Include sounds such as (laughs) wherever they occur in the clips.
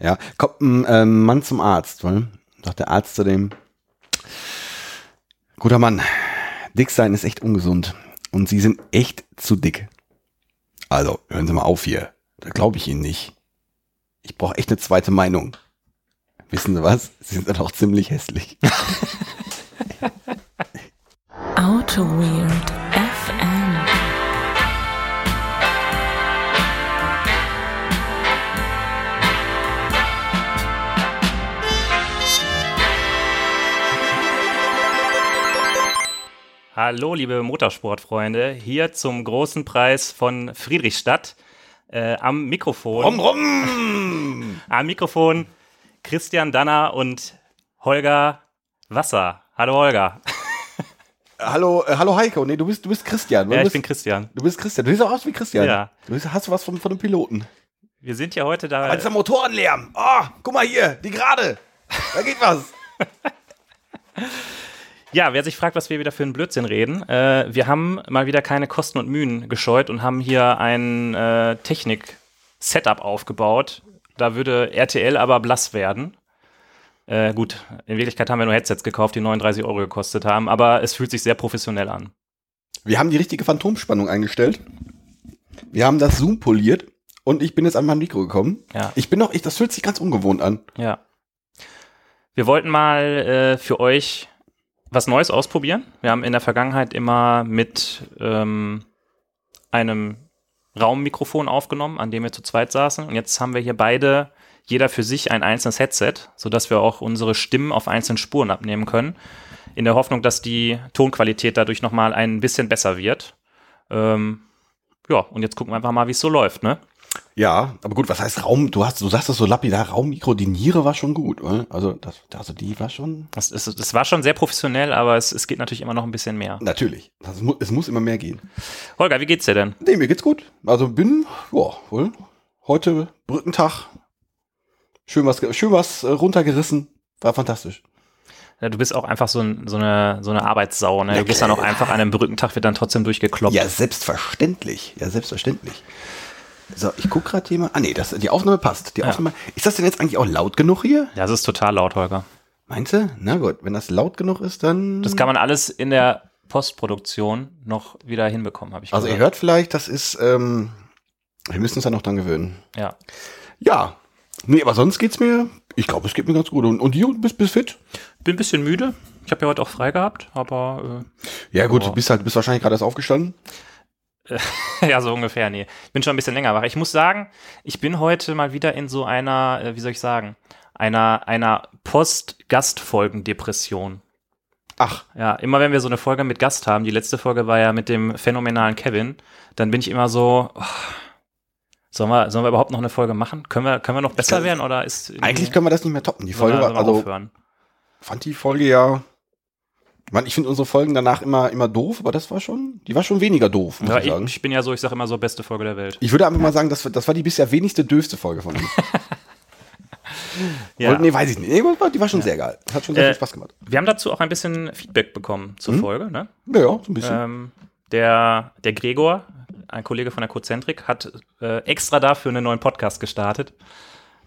Ja, kommt ein äh, Mann zum Arzt, weil, sagt der Arzt zu dem, guter Mann, dick sein ist echt ungesund und Sie sind echt zu dick. Also, hören Sie mal auf hier, da glaube ich Ihnen nicht. Ich brauche echt eine zweite Meinung. Wissen Sie was? Sie sind dann auch ziemlich hässlich. (laughs) Auto Weird Hallo, liebe Motorsportfreunde, hier zum großen Preis von Friedrichstadt. Äh, am Mikrofon. Rum, rum! (laughs) Am Mikrofon Christian Danner und Holger Wasser. Hallo Holger. (laughs) Hallo, äh, hallo Heiko. Nee, du bist, du bist Christian. Du Ja, ich bist, bin Christian. Du bist Christian. Du siehst auch aus wie Christian. Ja. Du bist, hast du was von, von einem Piloten. Wir sind ja heute da. Aber dieser Motorenlärm. Oh, guck mal hier, die gerade. Da geht was. (laughs) Ja, wer sich fragt, was wir wieder für einen Blödsinn reden, äh, wir haben mal wieder keine Kosten und Mühen gescheut und haben hier ein äh, Technik-Setup aufgebaut. Da würde RTL aber blass werden. Äh, gut, in Wirklichkeit haben wir nur Headsets gekauft, die 39 Euro gekostet haben, aber es fühlt sich sehr professionell an. Wir haben die richtige Phantomspannung eingestellt. Wir haben das Zoom poliert und ich bin jetzt an mein Mikro gekommen. Ja. Ich bin noch, ich, das fühlt sich ganz ungewohnt an. Ja. Wir wollten mal äh, für euch was Neues ausprobieren. Wir haben in der Vergangenheit immer mit ähm, einem Raummikrofon aufgenommen, an dem wir zu zweit saßen. Und jetzt haben wir hier beide, jeder für sich, ein einzelnes Headset, sodass wir auch unsere Stimmen auf einzelnen Spuren abnehmen können. In der Hoffnung, dass die Tonqualität dadurch nochmal ein bisschen besser wird. Ähm, ja, und jetzt gucken wir einfach mal, wie es so läuft, ne? Ja, aber gut, was heißt Raum? Du hast, du sagst das so lapidar, Raummikro, die Niere war schon gut, oder? Also, das, also die war schon, Das, ist, das war schon sehr professionell, aber es, es geht natürlich immer noch ein bisschen mehr. natürlich. Das es muss immer mehr gehen. Holger, wie geht's dir denn? Nee, mir geht's gut. Also bin, ja, wohl, heute Brückentag. Schön was, schön was äh, runtergerissen. War fantastisch. Ja, du bist auch einfach so, ein, so, eine, so eine Arbeitssau. Ne? Ja, Du gehst dann auch einfach an einem Brückentag, wird dann trotzdem durchgekloppt. Ja, selbstverständlich. Ja, selbstverständlich. So, ich guck gerade hier mal. Ah, nee, das, die Aufnahme passt. Die Ja. Aufnahme. Ist das denn jetzt eigentlich auch laut genug hier? Ja, das ist total laut, Holger. Meinst du? Na gut, wenn das laut genug ist, dann. Das kann man alles in der Postproduktion noch wieder hinbekommen, habe ich also, ihr gehört. hört vielleicht, das ist, ähm, wir müssen uns ja noch dran gewöhnen. Ja. Ja. Nee, aber sonst geht's mir, ich glaube, es geht mir ganz gut. Und, und du bist, bist fit? Bin ein bisschen müde. Ich habe ja heute auch frei gehabt, aber Ja, gut, du bist halt, bist wahrscheinlich gerade erst aufgestanden. (laughs) ja, so ungefähr, nee. Bin schon ein bisschen länger wach. Ich muss sagen, ich bin heute mal wieder in so einer, äh, wie soll ich sagen, einer, einer Post-Gastfolgen-Depression. Ach, Ja, immer wenn wir so eine Folge mit Gast haben, die letzte Folge war ja mit dem phänomenalen Kevin, dann bin ich immer so, oh, sollen, wir, sollen wir überhaupt noch eine Folge machen? Können wir, können wir noch besser kann- werden oder ist eigentlich können wir das nicht mehr toppen. Die Folge war, also, aufhören? fand die Folge ja, ich meine, ich finde unsere Folgen danach immer, immer doof, aber das war schon, die war schon weniger doof, muss Ja, ich sagen. ich bin ja so, ich sage immer so, beste Folge der Welt. Ich würde einfach mal sagen, das, war- das war die bisher wenigste döfste Folge von uns. (laughs) Ja. Oder, nee, weiß ich nicht. Nee, die war schon sehr geil. Hat schon sehr Äh, viel Spaß gemacht. Wir haben dazu auch ein bisschen Feedback bekommen zur Mhm. Folge. Ne? Ja, ja, so ein bisschen. Ähm, der, der Gregor, ein Kollege von der Cozentrik, hat äh, extra dafür einen neuen Podcast gestartet.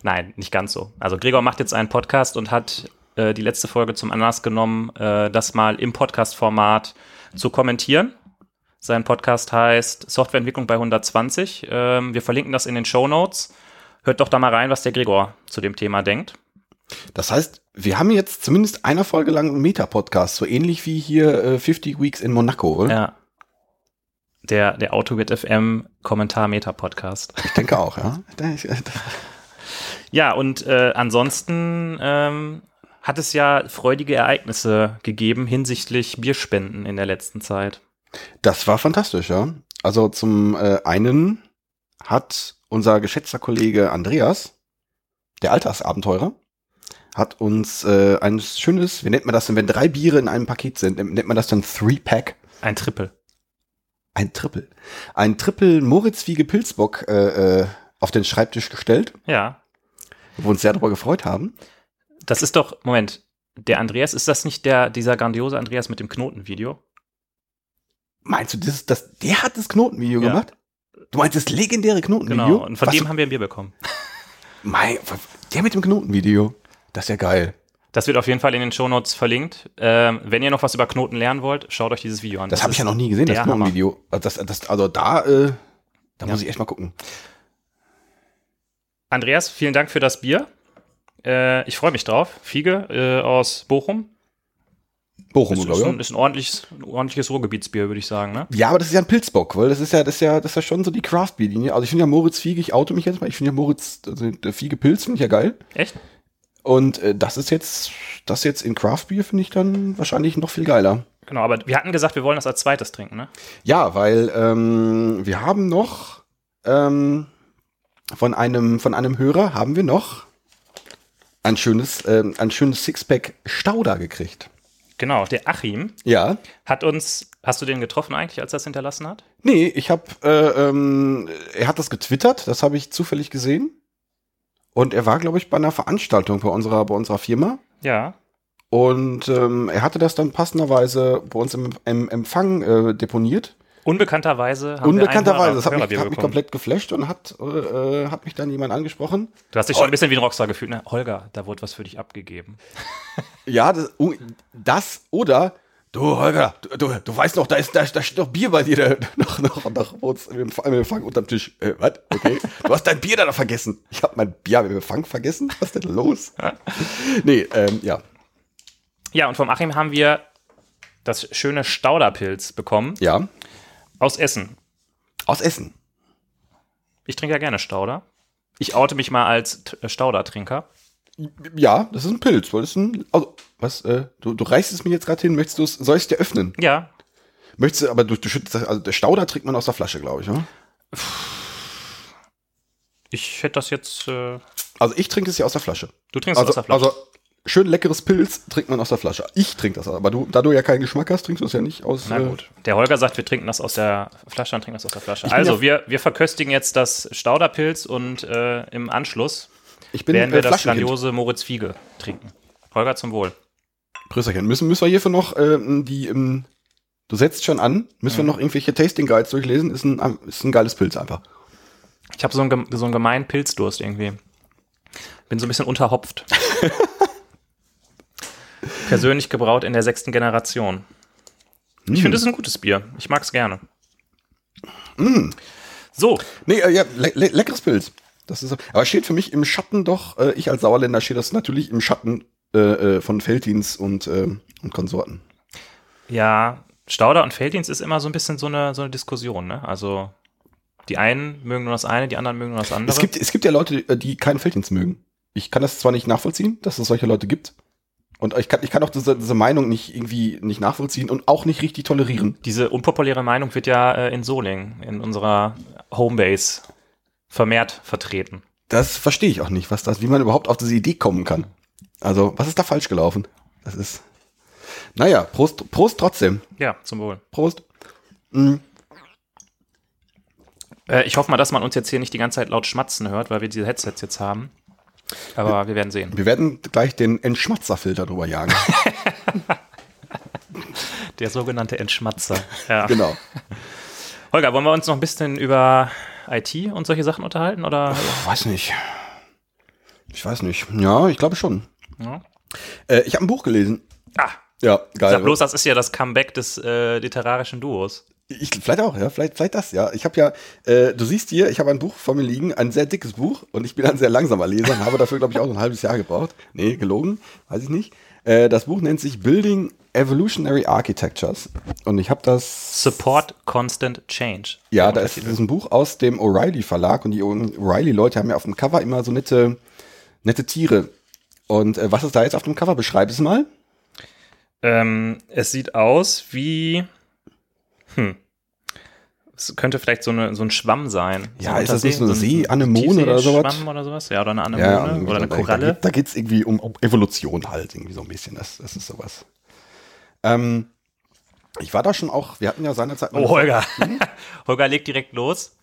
Nein, nicht ganz so. Also Gregor macht jetzt einen Podcast und hat äh, die letzte Folge zum Anlass genommen, äh, das mal im Podcast-Format zu kommentieren. Sein Podcast heißt Softwareentwicklung bei 120. Ähm, wir verlinken das in den Show Notes. Hört doch da mal rein, was der Gregor zu dem Thema denkt. Das heißt, wir haben jetzt zumindest eine Folge lang einen Meta-Podcast, so ähnlich wie hier äh, 50 Weeks in Monaco, oder? Ja. Der, der AutoWit FM Kommentar-Meta-Podcast. Ich denke auch, ja. (laughs) Äh, Ja, und äh, ansonsten ähm, hat es ja freudige Ereignisse gegeben hinsichtlich Bierspenden in der letzten Zeit. Das war fantastisch, ja. Also zum äh, einen hat unser geschätzter Kollege Andreas, der Alltagsabenteurer, hat uns äh, ein schönes, wie nennt man das denn, wenn drei Biere in einem Paket sind, nennt man das dann Three-Pack? Ein Triple. Ein Triple. Ein Triple Moritzwiege Pilzbock äh, äh, auf den Schreibtisch gestellt, Ja. wo wir uns sehr darüber gefreut haben. Das ist doch, Moment, der Andreas, ist das nicht der, dieser grandiose Andreas mit dem Knotenvideo? Meinst du, das, das, der hat das Knotenvideo Ja. gemacht? Du meinst das legendäre Knotenvideo? Genau. Und von Was dem du- haben wir ein Bier bekommen. (laughs) Mein, Der mit dem Knotenvideo. Das ist ja geil. Das wird auf jeden Fall in den Shownotes verlinkt. Ähm, wenn ihr noch was über Knoten lernen wollt, schaut euch dieses Video an. Das, habe ich ja noch nie gesehen, das. Knotenvideo. Also, das, das, also da, äh, da muss ich echt mal gucken. Andreas, vielen Dank für das Bier. Äh, ich freue mich drauf. Fiege äh, aus Bochum. Bochum, Ist, glaube ist, ich. ein, ist ein ordentliches, ein ordentliches Ruhrgebietsbier, würde ich sagen. Ne? Ja, aber das ist ja ein Pilzbock, weil das ist ja, das ist ja, das ist ja schon so die Craft-Bier-Linie. Also ich finde ja Moritz Fiege, ich oute mich jetzt mal, ich finde ja Moritz, also der Fiege Pilz finde ich ja geil. Echt? Und äh, das ist jetzt, das jetzt in Craft-Bier finde ich dann wahrscheinlich noch viel geiler. Genau, aber wir hatten gesagt, wir wollen das als zweites trinken, ne? Ja, weil ähm, wir haben noch ähm, von einem von einem Hörer haben wir noch ein schönes ähm, ein schönes Sixpack Stauder gekriegt. Genau, der Achim Ja. hat uns, hast du den getroffen eigentlich, als er das hinterlassen hat? Nee, ich habe äh, ähm, er hat das getwittert, das habe ich zufällig gesehen. Und er war, glaube ich, bei einer Veranstaltung bei unserer bei unserer Firma. Ja. Und ähm, er hatte das dann passenderweise bei uns im, im Empfang äh, deponiert. Unbekannterweise haben Unbekannterweise, das hat mich, hat mich komplett geflasht und hat, äh, hat mich dann jemand angesprochen. Du hast dich schon ein bisschen wie ein Rockstar gefühlt, ne? Holger, da wurde was für dich abgegeben. (laughs) Ja, das, oh, das oder du Holger, du, du, du weißt noch, da ist da, da steht noch Bier bei dir da, noch noch noch im Empfang unterm Tisch. Äh, was? Okay, du hast dein Bier da noch vergessen. Ich habe mein Bier im Empfang vergessen. Was ist denn los? nee, ähm, ja. Ja, und vom Achim haben wir das schöne Stauderpilz bekommen Ja, aus Essen. aus Essen. Ich trinke ja gerne Stauder. Ich oute mich mal als äh, Staudertrinker. Ja, das ist ein Pilz, weil das ist ein also was äh, du, du reißt es mir jetzt gerade hin, möchtest du es soll ich es dir öffnen? Ja, Möchtest du aber du, du schüttest das, also der Stauder trinkt man aus der Flasche, glaube ich, ne? ich hätte das jetzt. Äh, Also ich trinke es ja aus der Flasche. du trinkst Also, aus der Flasche. also schön leckeres Pilz trinkt man aus der Flasche. Ich trinke das, aber du, da du ja keinen Geschmack hast, trinkst du es ja nicht aus. Na äh, gut. Der Holger sagt, wir trinken das aus der Flasche, dann trinken das aus der Flasche. Also, ja- wir, wir verköstigen jetzt das Stauderpilz und äh, im Anschluss Ich bin werden wir äh, das grandiose Moritz Fiege trinken. Holger zum Wohl. Prösterchen. Müssen, müssen wir hierfür noch ähm, die, ähm, du setzt schon an, müssen wir noch irgendwelche Tasting Guides durchlesen? Ist ein, ist ein geiles Pilz einfach. Ich habe so, gem- so einen gemeinen Pilzdurst irgendwie. Bin so ein bisschen unterhopft. (laughs) Persönlich gebraut in der sechsten Generation. Ich finde, es ist ein gutes Bier. Ich mag es gerne. So, Nee, äh, ja, le le leckeres Pilz. Das ist, aber steht für mich im Schatten doch, äh, ich als Sauerländer stehe das natürlich im Schatten äh, äh, von Felddienst und, äh, und Konsorten. ja, Stauder und Felddienst ist immer so ein bisschen so eine, so eine Diskussion. Ne? Also, die einen mögen nur das eine, die anderen mögen nur das andere. Es gibt, es gibt ja Leute, äh, die keinen Felddienst mögen. Ich kann das zwar nicht nachvollziehen, dass es solche Leute gibt. Und ich kann, ich kann auch diese, diese Meinung nicht irgendwie nicht nachvollziehen und auch nicht richtig tolerieren. Diese unpopuläre Meinung wird ja äh, in Solingen, in unserer Homebase, vermehrt vertreten. Das verstehe ich auch nicht, was das, wie man überhaupt auf diese Idee kommen kann. Also, was ist da falsch gelaufen? Das ist. Naja, Prost, Prost trotzdem. Ja, zum Wohl. Prost. Mm, Äh, ich hoffe mal, dass man uns jetzt hier nicht die ganze Zeit laut schmatzen hört, weil wir diese Headsets jetzt haben. Aber wir werden sehen. Wir werden gleich den Entschmatzerfilter drüber jagen. (laughs) Der sogenannte Entschmatzer. Ja. genau. Holger, wollen wir uns noch ein bisschen über IT und solche Sachen unterhalten? Oder? Ich weiß nicht. Ich weiß nicht. Ja, ich glaube schon. Ja. Äh, ich habe ein Buch gelesen. Ah, Ja, geil. sag bloß, das ist ja das Comeback des äh, literarischen Duos. Ich, vielleicht auch, ja, vielleicht, vielleicht das, ja. Ich habe ja, äh, du siehst hier, ich habe ein Buch vor mir liegen, ein sehr dickes Buch und ich bin ein sehr langsamer Leser und habe dafür, glaube ich, auch ein halbes Jahr gebraucht. Nee, gelogen, weiß ich nicht. Äh, das Buch nennt sich Building Evolutionary Architectures und ich habe das, Support Constant Change. ja, da ist, das ist ein Buch aus dem O'Reilly Verlag und die O'Reilly-Leute haben ja auf dem Cover immer so nette, nette Tiere. Und äh, was ist da jetzt auf dem Cover? Beschreib es mal. Ähm, es sieht aus wie. Hm. Es könnte vielleicht so, eine, so ein Schwamm sein. Ja, so ist das nicht so eine ein See-Anemone oder sowas? Schwamm oder sowas? Ja, oder eine Anemone Ja, oder eine Koralle. Da, geht es irgendwie um, um Evolution halt, irgendwie so ein bisschen. Das, das ist sowas. Ähm, ich war da schon auch, wir hatten ja seinerzeit mal. Oh, Holger. (laughs) Holger legt direkt los.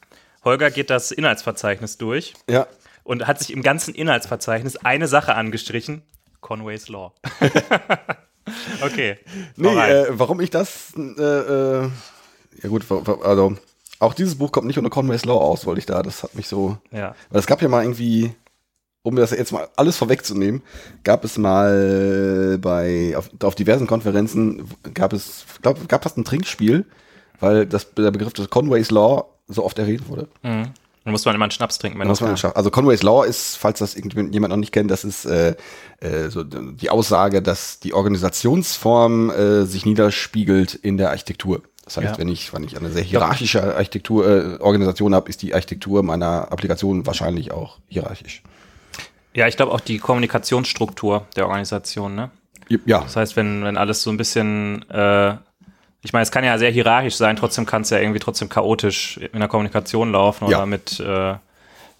Holger geht das Inhaltsverzeichnis durch Ja, und hat sich im ganzen Inhaltsverzeichnis eine Sache angestrichen: Conway's Law. (laughs) okay. nee, äh, warum ich das, äh, äh, ja gut, also auch dieses Buch kommt nicht unter Conway's Law aus, wollte ich da, das hat mich so, ja. weil es gab ja mal irgendwie, um das jetzt mal alles vorwegzunehmen, gab es mal bei, auf, auf diversen Konferenzen, gab es, glaube gab fast ein Trinkspiel, weil das, der Begriff des Conway's Law so oft erwähnt wurde. Mhm. Dann muss man immer einen Schnaps trinken. Wenn Muss das man schaffen. Also Conway's Law ist, falls das irgendjemand noch nicht kennt, das ist äh, äh, so die Aussage, dass die Organisationsform äh, sich niederspiegelt in der Architektur. Das heißt, Ja. wenn ich, wenn ich eine sehr hierarchische Architektur, äh, Organisation habe, ist die Architektur meiner Applikation wahrscheinlich auch hierarchisch. ja, ich glaube auch die Kommunikationsstruktur der Organisation, ne? Ja, Das heißt, wenn, wenn alles so ein bisschen, äh, ich meine, es kann ja sehr hierarchisch sein, trotzdem kann es ja irgendwie trotzdem chaotisch in der Kommunikation laufen oder Ja. mit, äh,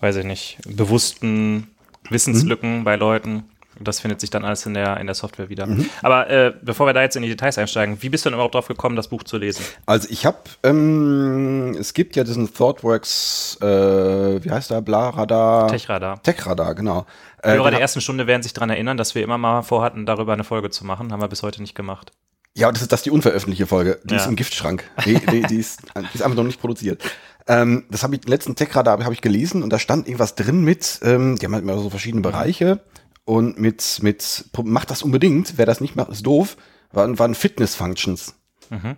weiß ich nicht, bewussten Wissenslücken bei Leuten. Das findet sich dann alles in der, in der Software wieder. Aber äh, bevor wir da jetzt in die Details einsteigen, wie bist du denn überhaupt drauf gekommen, das Buch zu lesen? Also ich habe, ähm, es gibt ja diesen ThoughtWorks, äh, wie heißt der, Bla-Radar? Techradar. Techradar, genau. Äh, Hörer der ersten Stunde werden sich daran erinnern, dass wir immer mal vorhatten, darüber eine Folge zu machen. Haben wir bis heute nicht gemacht. Ja, das ist das ist die unveröffentlichte Folge. Die Ja. ist im Giftschrank. Die, die, die, ist, die ist einfach noch nicht produziert. Ähm, das habe ich, den letzten Techradar habe ich gelesen und da stand irgendwas drin mit, ähm, die haben halt immer so verschiedene Bereiche und mit, mit, macht das unbedingt, wer das nicht macht, ist doof, waren, waren Fitness-Functions. Mhm.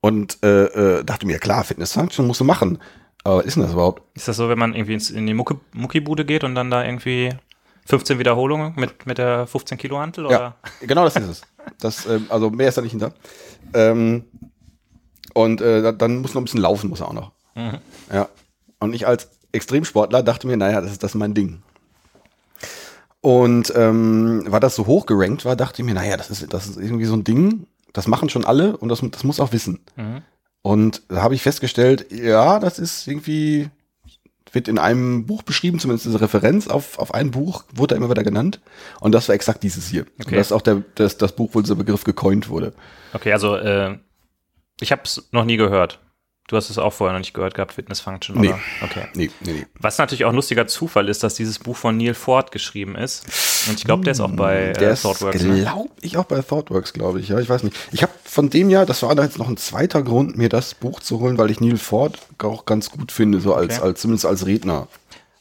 Und äh, äh, dachte mir, klar, Fitness-Function musst du machen. Aber was ist denn das überhaupt? Ist das so, wenn man irgendwie ins, in die Mucke, Muckibude geht und dann da irgendwie 15 Wiederholungen mit, mit der 15 Kilo Hantel? Oder? Ja, genau das ist es. Das, ähm, also mehr ist da nicht hinter. Ähm, und äh, da- dann muss noch ein bisschen laufen, muss er auch noch. Mhm. Ja. Und ich als Extremsportler dachte mir, naja, das ist das ist mein Ding. Und ähm, weil das so hoch gerankt war, dachte ich mir, naja, das ist, das ist irgendwie so ein Ding, das machen schon alle und das, das muss auch wissen. Mhm. Und da habe ich festgestellt, ja, das ist irgendwie, wird in einem Buch beschrieben, zumindest diese Referenz auf, auf ein Buch, wurde da immer wieder genannt. Und das war exakt dieses hier. Und Okay. das ist auch der, das, das Buch, wo dieser Begriff gecoint wurde. Okay, also äh, ich habe es noch nie gehört. Du hast es auch vorher noch nicht gehört gehabt, Fitness Function, Nee. oder? Okay. Nee, nee, nee. Was natürlich auch ein lustiger Zufall ist, dass dieses Buch von Neil Ford geschrieben ist. Und ich glaube, der ist auch bei Der äh, ist, ThoughtWorks. Ne? glaube ich, auch bei ThoughtWorks, glaube ich. Ja, ich weiß nicht. Ich habe von dem Jahr, das war da jetzt noch ein zweiter Grund, mir das Buch zu holen, weil ich Neil Ford auch ganz gut finde, so als, Okay. als zumindest als Redner.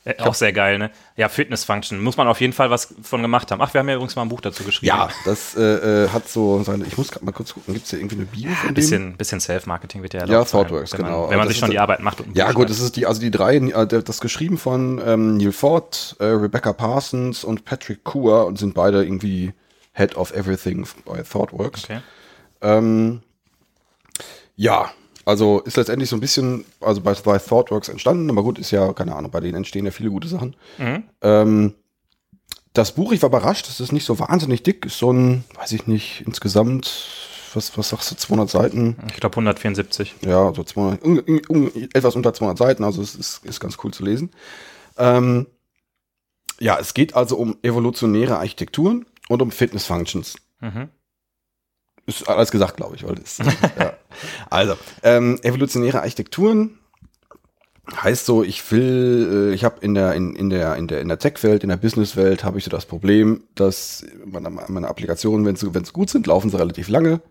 Äh, auch sehr geil, ne? Ja, Fitness Function. Muss man auf jeden Fall was von gemacht haben. Ach, wir haben ja übrigens mal ein Buch dazu geschrieben. Ja, das äh, äh, hat so seine. Ich muss gerade mal kurz gucken, gibt es hier irgendwie eine Bio von Ein dem? bisschen, bisschen Self-Marketing wird ja Ja, erlaubt sein, ThoughtWorks, wenn man, genau. Wenn man Aber sich schon die Arbeit macht Ja, gut, schreibt. das ist die, also die drei, äh, das geschrieben von ähm, Neil Ford, äh, Rebecca Parsons und Patrick Coor und sind beide irgendwie Head of Everything bei ThoughtWorks. Okay. Ähm, ja, also ist letztendlich so ein bisschen, also bei, bei ThoughtWorks entstanden, aber gut, ist ja, keine Ahnung, bei denen entstehen ja viele gute Sachen. Mhm. Ähm, das Buch, ich war überrascht, das ist nicht so wahnsinnig dick, ist so ein, weiß ich nicht, insgesamt, was, was sagst du, 200 Seiten? Ich glaube 174. Ja, so 200, un, un, un, etwas unter 200 Seiten, also es ist, ist ganz cool zu lesen. Ähm, ja, es geht also um evolutionäre Architekturen und um Fitness Functions. Mhm. Ist alles gesagt, glaube ich. Weil das, (laughs) ja. Also, ähm, evolutionäre Architekturen heißt so, ich will, äh, ich habe in der, in, in der, in der, in der Tech-Welt, in der Business-Welt habe ich so das Problem, dass meine, meine Applikationen, wenn sie, wenn sie gut sind, laufen sie relativ lange.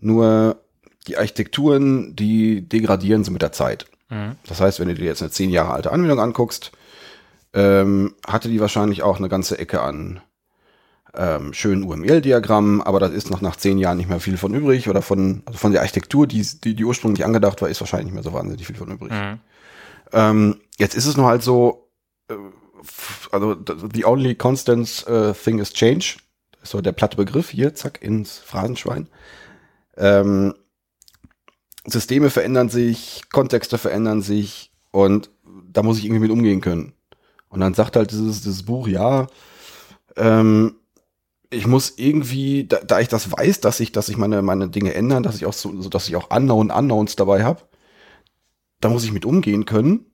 Nur die Architekturen, die degradieren sie mit der Zeit. Mhm. Das heißt, wenn du dir jetzt eine zehn Jahre alte Anwendung anguckst, ähm, hatte die wahrscheinlich auch eine ganze Ecke an ähm, schönen UML-Diagrammen, aber das ist noch nach zehn Jahren nicht mehr viel von übrig oder von, also von der Architektur, die, die, die ursprünglich angedacht war, ist wahrscheinlich nicht mehr so wahnsinnig viel von übrig. Mhm. Ähm, jetzt ist es nur halt so, äh, also the only constant äh, thing is change. So der platte Begriff hier, zack, ins Phrasenschwein. Ähm, Systeme verändern sich, Kontexte verändern sich und da muss ich irgendwie mit umgehen können. Und dann sagt halt dieses, dieses Buch, ja, ähm, ich muss irgendwie, da, da ich das weiß, dass ich, dass sich meine, meine Dinge ändern, dass ich auch so, so dass ich auch Unknown Unknowns dabei habe, da muss ich mit umgehen können.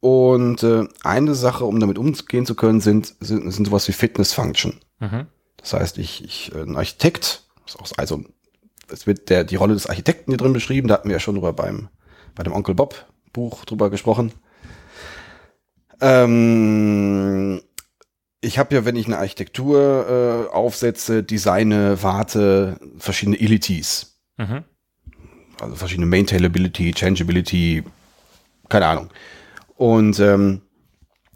Und äh, eine Sache, um damit umgehen zu können, sind, sind, sind sowas wie Fitness Function. Mhm. Das heißt, ich, ich äh, ein Architekt, also es wird der, die Rolle des Architekten hier drin beschrieben, da hatten wir ja schon drüber beim, bei dem Onkel Bob Buch drüber gesprochen. Ähm, ich habe ja, wenn ich eine Architektur äh, aufsetze, designe, warte, verschiedene Illities. Mhm. Also verschiedene Maintainability, Changeability, keine Ahnung. Und ähm,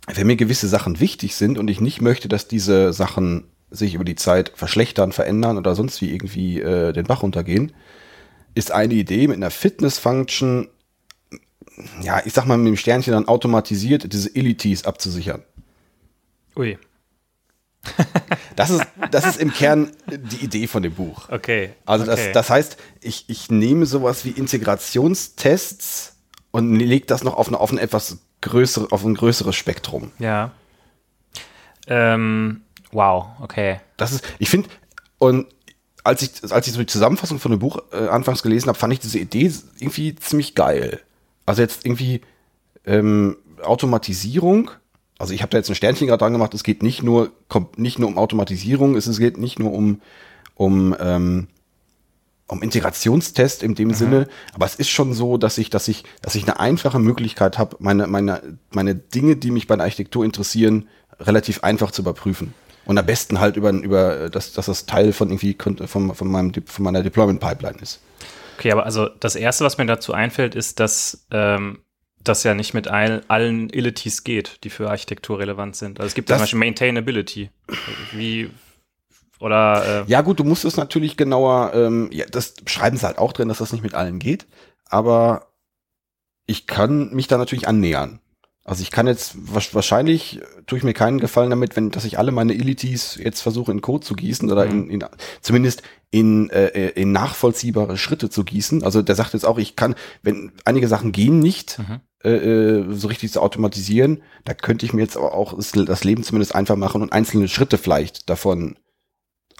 wenn mir gewisse Sachen wichtig sind und ich nicht möchte, dass diese Sachen sich über die Zeit verschlechtern, verändern oder sonst wie irgendwie äh, den Bach runtergehen, ist eine Idee mit einer Fitness-Function, ja, ich sag mal mit dem Sternchen dann automatisiert, diese Illities abzusichern. Ui. Das ist, das ist im Kern die Idee von dem Buch. Okay. Also das, okay. das heißt, ich, ich nehme sowas wie Integrationstests und lege das noch auf, eine, auf ein etwas größere, auf ein größeres Spektrum. Ja. Ähm, wow, okay. Das ist, ich finde, und als ich, als ich so die Zusammenfassung von dem Buch äh, anfangs gelesen habe, fand ich diese Idee irgendwie ziemlich geil. Also jetzt irgendwie ähm, Automatisierung. Also ich habe da jetzt ein Sternchen gerade dran gemacht. Es geht nicht nur kommt nicht nur um Automatisierung, es, es geht nicht nur um um ähm, um Integrationstest in dem Sinne, aber es ist schon so, dass ich, dass ich, dass ich eine einfache Möglichkeit habe, meine, meine, meine Dinge, die mich bei der Architektur interessieren, relativ einfach zu überprüfen. Und am besten halt über, über dass, dass das Teil von irgendwie von, von, meinem, von meiner Deployment Pipeline ist. Okay, aber also das erste, was mir dazu einfällt, ist, dass ähm, das ja nicht mit all, allen Illities geht, die für Architektur relevant sind. Also es gibt Das- zum Beispiel Maintainability. Wie oder äh, Ja, gut, du musst es natürlich genauer, ähm, ja, das schreiben sie halt auch drin, dass das nicht mit allen geht, aber ich kann mich da natürlich annähern. Also ich kann jetzt wahrscheinlich äh, tue ich mir keinen Gefallen damit, wenn dass ich alle meine Illities jetzt versuche in Code zu gießen oder in, in zumindest in, äh, in nachvollziehbare Schritte zu gießen. Also der sagt jetzt auch, ich kann, wenn einige Sachen gehen nicht, Mhm. Äh, äh, so richtig zu automatisieren, da könnte ich mir jetzt aber auch das, das Leben zumindest einfach machen und einzelne Schritte vielleicht davon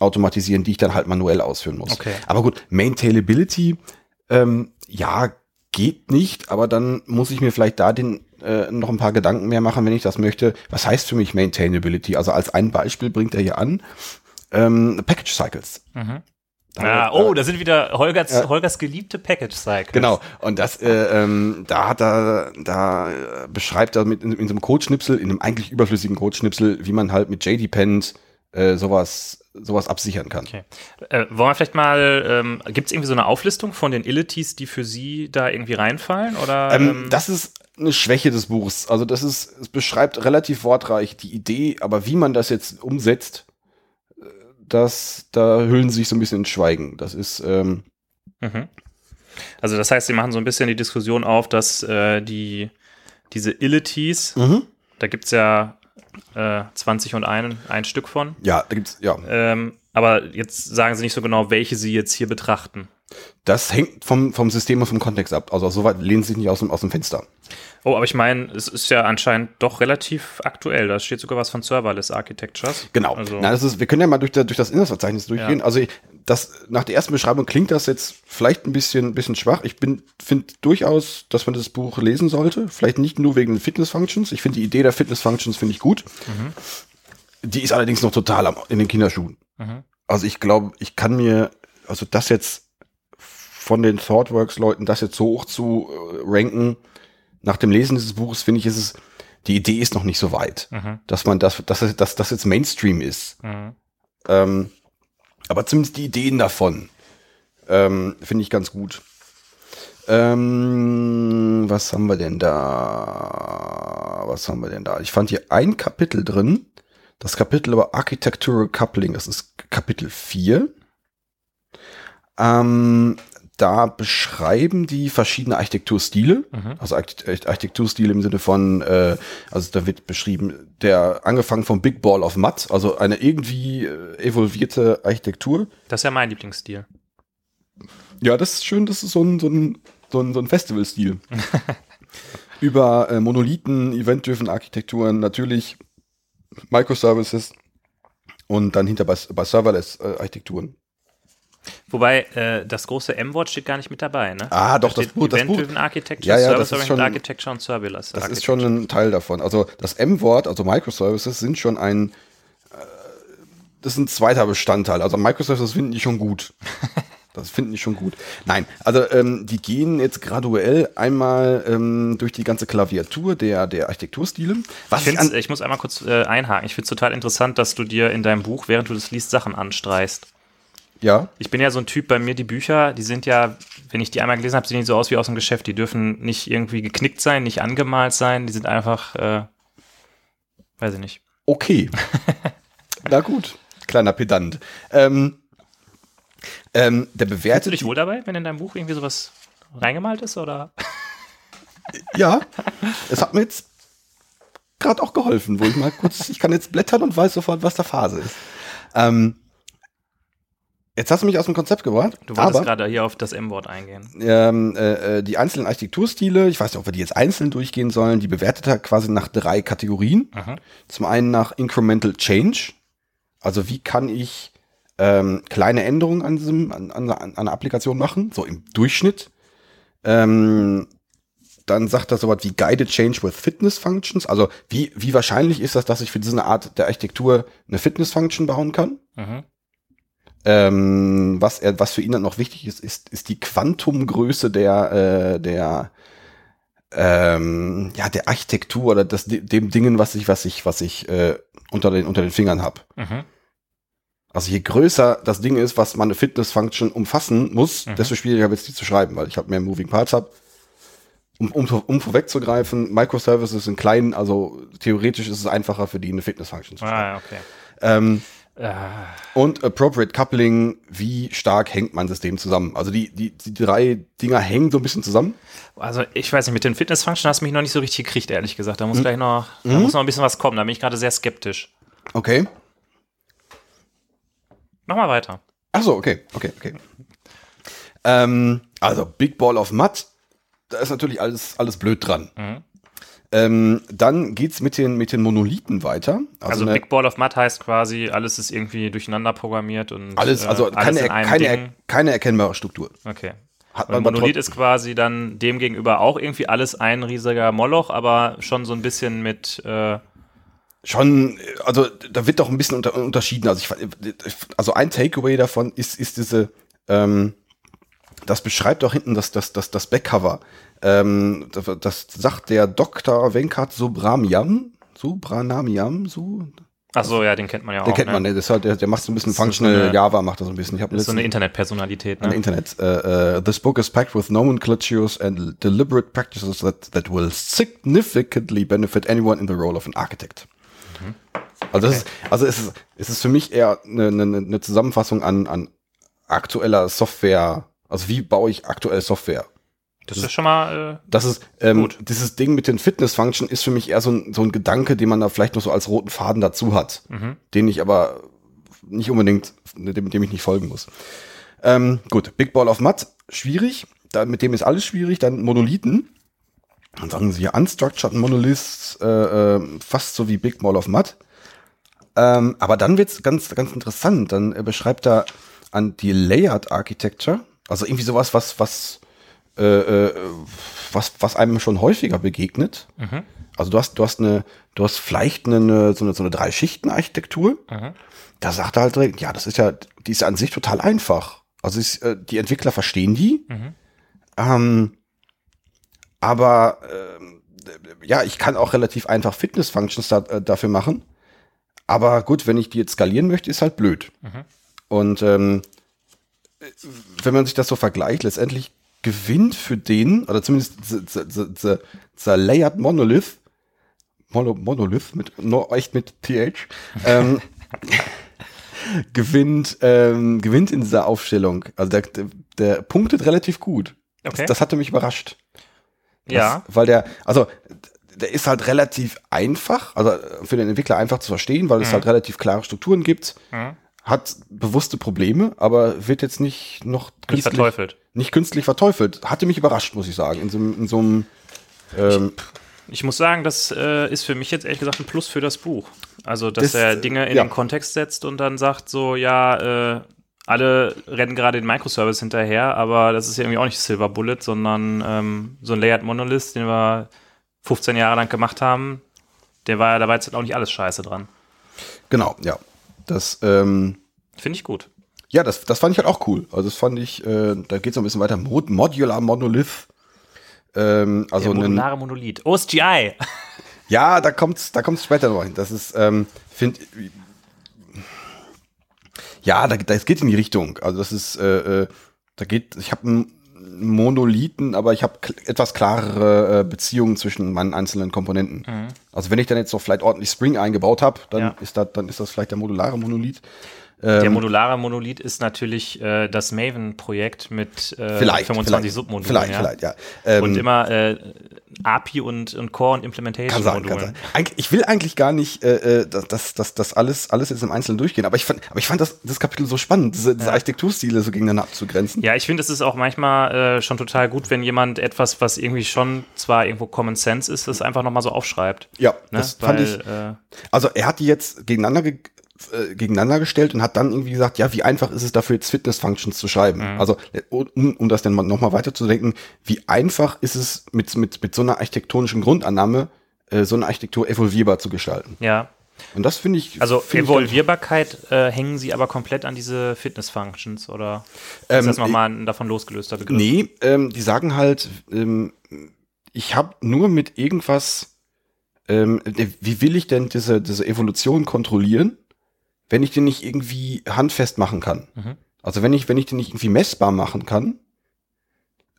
automatisieren, die ich dann halt manuell ausführen muss. Okay. Aber gut, Maintainability, ähm, ja, geht nicht, aber dann muss ich mir vielleicht da den äh, noch ein paar Gedanken mehr machen, wenn ich das möchte. Was heißt für mich Maintainability? Also als ein Beispiel bringt er hier an, ähm, Package Cycles. Mhm. Ah, oh, da- da sind wieder Holgers, Ja. Holgers geliebte Package Cycles. Genau. Und das, äh, ähm, da hat er, da äh, beschreibt er mit in, in so einem Codeschnipsel, in einem eigentlich überflüssigen Codeschnipsel, wie man halt mit JDPend äh, sowas, sowas absichern kann. Okay. Äh, wollen wir vielleicht mal, ähm, gibt es irgendwie so eine Auflistung von den Illities, die für Sie da irgendwie reinfallen? Oder, Ähm, das ist eine Schwäche des Buchs. Also das ist, es beschreibt relativ wortreich die Idee, aber wie man das jetzt umsetzt, äh, das, da hüllen sie sich so ein bisschen ins Schweigen. Das ist, ähm, Mhm. Also das heißt, Sie machen so ein bisschen die Diskussion auf, dass äh, die, diese Illities, mhm. da gibt es ja äh, 20 und ein, ein Stück von, ja, da gibt's, ja. ähm, aber jetzt sagen Sie nicht so genau, welche Sie jetzt hier betrachten. Das hängt vom, vom System und vom Kontext ab. Also soweit lehnen sie sich nicht aus dem, aus dem Fenster. Oh, aber ich meine, es ist ja anscheinend doch relativ aktuell. Da steht sogar was von Serverless Architectures. Genau. Also, Nein, das ist, wir können ja mal durch, der, durch das Inhaltsverzeichnis durchgehen. Ja. Also das, nach der ersten Beschreibung klingt das jetzt vielleicht ein bisschen, bisschen schwach. Ich finde durchaus, dass man das Buch lesen sollte. Vielleicht nicht nur wegen den Fitness Functions. Ich finde die Idee der Fitness Functions finde ich gut. Die ist allerdings noch total in den Kinderschuhen. Mhm. Also ich glaube, ich kann mir, also das jetzt von den ThoughtWorks-Leuten, das jetzt so hoch zu äh, ranken, nach dem Lesen dieses Buches, finde ich, ist es, die Idee ist noch nicht so weit, Mhm. dass man das, dass, dass das jetzt Mainstream ist. Mhm. Ähm, aber zumindest die Ideen davon ähm, finde ich ganz gut. Ähm, was haben wir denn da? Was haben wir denn da? Ich fand hier ein Kapitel drin. Das Kapitel über Architectural Coupling. Das ist Kapitel 4. Ähm, da beschreiben die verschiedene Architekturstile. Mhm. Also Archite- Architekturstil im Sinne von, äh, also da wird beschrieben, der angefangen vom Big Ball of Mud, also eine irgendwie äh, evolvierte Architektur. Das ist ja mein Lieblingsstil. Ja, das ist schön, das ist so ein, so ein, so ein, so ein Festivalstil. (laughs) Über äh, Monolithen, event-driven Architekturen, natürlich Microservices und dann hinter bei, bei Serverless-Architekturen. Wobei, äh, das große M-Wort steht gar nicht mit dabei, ne? Ah, doch, Da das Buch- das Buch- Architecture, Ja, ja, das ist schon- Architecture und Serverless Das ist schon ein Teil davon. Also das M-Wort, also Microservices, sind schon ein, äh, das ist ein zweiter Bestandteil. Also Microservices finden die schon gut. (laughs) Das finden die schon gut. Nein, also ähm, die gehen jetzt graduell einmal ähm, durch die ganze Klaviatur der, der Architekturstile. Was Ich, ich muss einmal kurz äh, einhaken. Ich finde es total interessant, dass du dir in deinem Buch, während du das liest, Sachen anstreichst. Ja, Ich bin ja so ein Typ, bei mir die Bücher, die sind ja, wenn ich die einmal gelesen habe, sehen die so aus wie aus dem Geschäft. Die dürfen nicht irgendwie geknickt sein, nicht angemalt sein. Die sind einfach, äh, Weiß ich nicht. Okay. (laughs) Na gut, kleiner Pedant. Ähm, ähm, der Fühlst du bewertet. dich wohl dabei, wenn in deinem Buch irgendwie sowas reingemalt ist? Oder? Ja, es hat mir jetzt gerade auch geholfen, wo ich mal kurz, ich kann jetzt blättern und weiß sofort, was da Phase ist. Ähm, jetzt hast du mich aus dem Konzept gebracht. Du wolltest aber, gerade hier auf das M-Wort eingehen. ähm, äh, äh, die einzelnen Architekturstile, ich weiß nicht, ob wir die jetzt einzeln durchgehen sollen, die bewertet er quasi nach drei Kategorien. Mhm. Zum einen nach Incremental Change, also wie kann ich ähm, kleine Änderungen an, diesem, an, an, an einer Applikation machen, so im Durchschnitt. Ähm, dann sagt er sowas wie Guided Change with Fitness Functions, also wie, wie wahrscheinlich ist das, dass ich für diese Art der Architektur eine Fitness Function bauen kann? Mhm. Ähm, was, er, was für ihn dann noch wichtig ist, ist, ist die Quantumgröße der, äh, der, ähm, ja, der Architektur oder das, dem Dingen, was ich, was ich, was ich äh, unter den, unter den Fingern habe. Mhm. Also je größer das Ding ist, was meine Fitness-Function umfassen muss, Mhm. desto schwieriger wird es die zu schreiben, weil ich halt mehr Moving Parts habe. Um, um, um vorwegzugreifen, Microservices sind klein, also theoretisch ist es einfacher für die eine Fitness-Function zu schreiben. Ah, okay. Ähm, Ah, und Appropriate Coupling, wie stark hängt mein System zusammen? Also die, die, die drei Dinger hängen so ein bisschen zusammen. also ich weiß nicht, mit den Fitness-Function hast du mich noch nicht so richtig gekriegt, ehrlich gesagt. Da Hm. muss gleich noch, da muss noch ein bisschen was kommen. Da bin ich gerade sehr skeptisch. Okay. Mach mal weiter. Ach so, okay, okay, okay. Ähm, also Big Ball of Mud, da ist natürlich alles, alles blöd dran. Mhm. Ähm, dann geht's mit den, mit den Monolithen weiter. Also, eine- Big Ball of Mud heißt quasi, alles ist irgendwie durcheinander programmiert und alles, also äh, keine, in einem keine, Ding. keine erkennbare Struktur. Okay. Hat Und aber Monolith ist quasi dann dem gegenüber auch irgendwie alles ein riesiger Moloch, aber schon so ein bisschen mit, äh, schon, also da wird doch ein bisschen unter, unterschieden. Also, ich, also ein Takeaway davon ist, ist diese, ähm, das beschreibt auch hinten das, das, das, das Backcover. Ähm, das, das sagt der Dr. Venkat Subramaniam. Subranamiam, so, ach so, ja, den kennt man ja den auch. kennt ne? man, der, das halt, der, der macht so ein bisschen Das ist so Functional eine- Java, macht das so ein bisschen. Ich Das ist so eine Internetpersonalität, ne? Internet. Uh, uh, this book is packed with nomenclatures and deliberate practices that, that will significantly benefit anyone in the role of an architect. Also, das ist, also es ist, es ist für mich eher eine, eine, eine Zusammenfassung an, an aktueller Software. Also wie baue ich aktuelle Software? Das ist schon mal, äh, Das ist, ähm, Gut. dieses Ding mit den Fitness-Function ist für mich eher so ein, so ein Gedanke, den man da vielleicht noch so als roten Faden dazu hat, Mhm. den ich aber nicht unbedingt, dem, dem ich nicht folgen muss. Ähm, gut, Big Ball of Mud, schwierig. Da, mit dem ist alles schwierig. Dann Monolithen. Dann sagen sie hier Unstructured Monoliths, äh, äh, fast so wie Big Ball of Mud. Ähm, aber dann wird's ganz, ganz interessant. Dann äh, beschreibt er an die Layered Architecture, also irgendwie sowas, was, was, äh, äh, was, was einem schon häufiger begegnet. Mhm. Also du hast, du hast eine, du hast vielleicht eine, so eine, so eine Drei-Schichten-Architektur. Mhm. Da sagt er halt direkt, ja, das ist ja, die ist ja an sich total einfach. Also ist, äh, die Entwickler verstehen die. Mhm. Ähm, aber ähm, ja, ich kann auch relativ einfach Fitness-Functions da, äh, dafür machen. Aber gut, wenn ich die jetzt skalieren möchte, ist halt blöd. Mhm. Und ähm, wenn man sich das so vergleicht, letztendlich gewinnt für den, oder zumindest the, Layered Monolith, Mono, Monolith, mit, no, echt mit TH, ähm, (laughs) gewinnt, ähm, gewinnt in dieser Aufstellung. Also der, der, der punktet relativ gut. Okay. Das, das hatte mich überrascht. Das, Ja. Weil der, also der ist halt relativ einfach, also für den Entwickler einfach zu verstehen, weil es Mhm. halt relativ klare Strukturen gibt, Mhm. Hat bewusste Probleme, aber wird jetzt nicht noch Nicht künstlich, verteufelt. nicht künstlich verteufelt. Hatte mich überrascht, muss ich sagen, in so, in so einem ähm, Ich muss sagen, das äh, ist für mich jetzt ehrlich gesagt ein Plus für das Buch. Also, dass Das, er Dinge in ja. den Kontext setzt und dann sagt so, ja, äh, alle rennen gerade den Microservice hinterher, aber das ist ja irgendwie auch nicht Silver Bullet, sondern ähm, so ein Layered Monolith, den wir 15 Jahre lang gemacht haben, der war, da war jetzt auch nicht alles scheiße dran. genau, ja. Das, ähm, Finde ich gut. ja, das, das fand ich halt auch cool. Also das fand ich, äh, da geht es noch ein bisschen weiter. Mod Modular Monolith. Ähm, also Der modulare Monolith. OSGI! (laughs) Ja, da kommt's, da kommt's später noch hin. Das ist, ähm, find, ja, da, das geht in die Richtung. Also das ist, äh, äh, da geht, ich habe ein Monolithen, aber ich habe etwas klarere äh, Beziehungen zwischen meinen einzelnen Komponenten. Mhm. Also wenn ich dann jetzt noch vielleicht ordentlich Spring eingebaut habe, dann Ja. ist das dann ist das vielleicht der modulare Monolith. Der Ähm, modulare Monolith ist natürlich äh, das Maven-Projekt mit äh, vielleicht 25 vielleicht, Submodulen. Vielleicht, ja. vielleicht, ja. Ähm, Und immer äh, API und, und Core und Implementation Kann sein, kann sein. Eig ich will eigentlich gar nicht, äh, äh, dass das, das alles, alles jetzt im Einzelnen durchgehen, aber ich fand, aber ich fand das, das Kapitel so spannend, diese, diese Ja. Architekturstile so gegeneinander abzugrenzen. Ja, ich finde, es ist auch manchmal äh, schon total gut, wenn jemand etwas, was irgendwie schon zwar irgendwo Common Sense ist, das einfach nochmal so aufschreibt. Ja, Ne? das fand Weil, ich. Äh, Also er hat die jetzt gegeneinander, ge äh, gegeneinander gestellt und hat dann irgendwie gesagt, ja, wie einfach ist es dafür jetzt Fitness-Functions zu schreiben? Mhm. Also äh, um, um das dann nochmal weiterzudenken, wie einfach ist es mit, mit, mit so einer architektonischen Grundannahme, äh, so eine Architektur evolvierbar zu gestalten? ja, Und das finde ich. also find ich Evolvierbarkeit äh, hängen sie aber komplett an diese Fitness-Functions oder Ähm, ist das nochmal ein davon losgelöster Begriff? Nee, ähm, die sagen halt, ähm, ich habe nur mit irgendwas, ähm, wie will ich denn diese, diese Evolution kontrollieren, wenn ich den nicht irgendwie handfest machen kann? Mhm. Also wenn ich, wenn ich den nicht irgendwie messbar machen kann,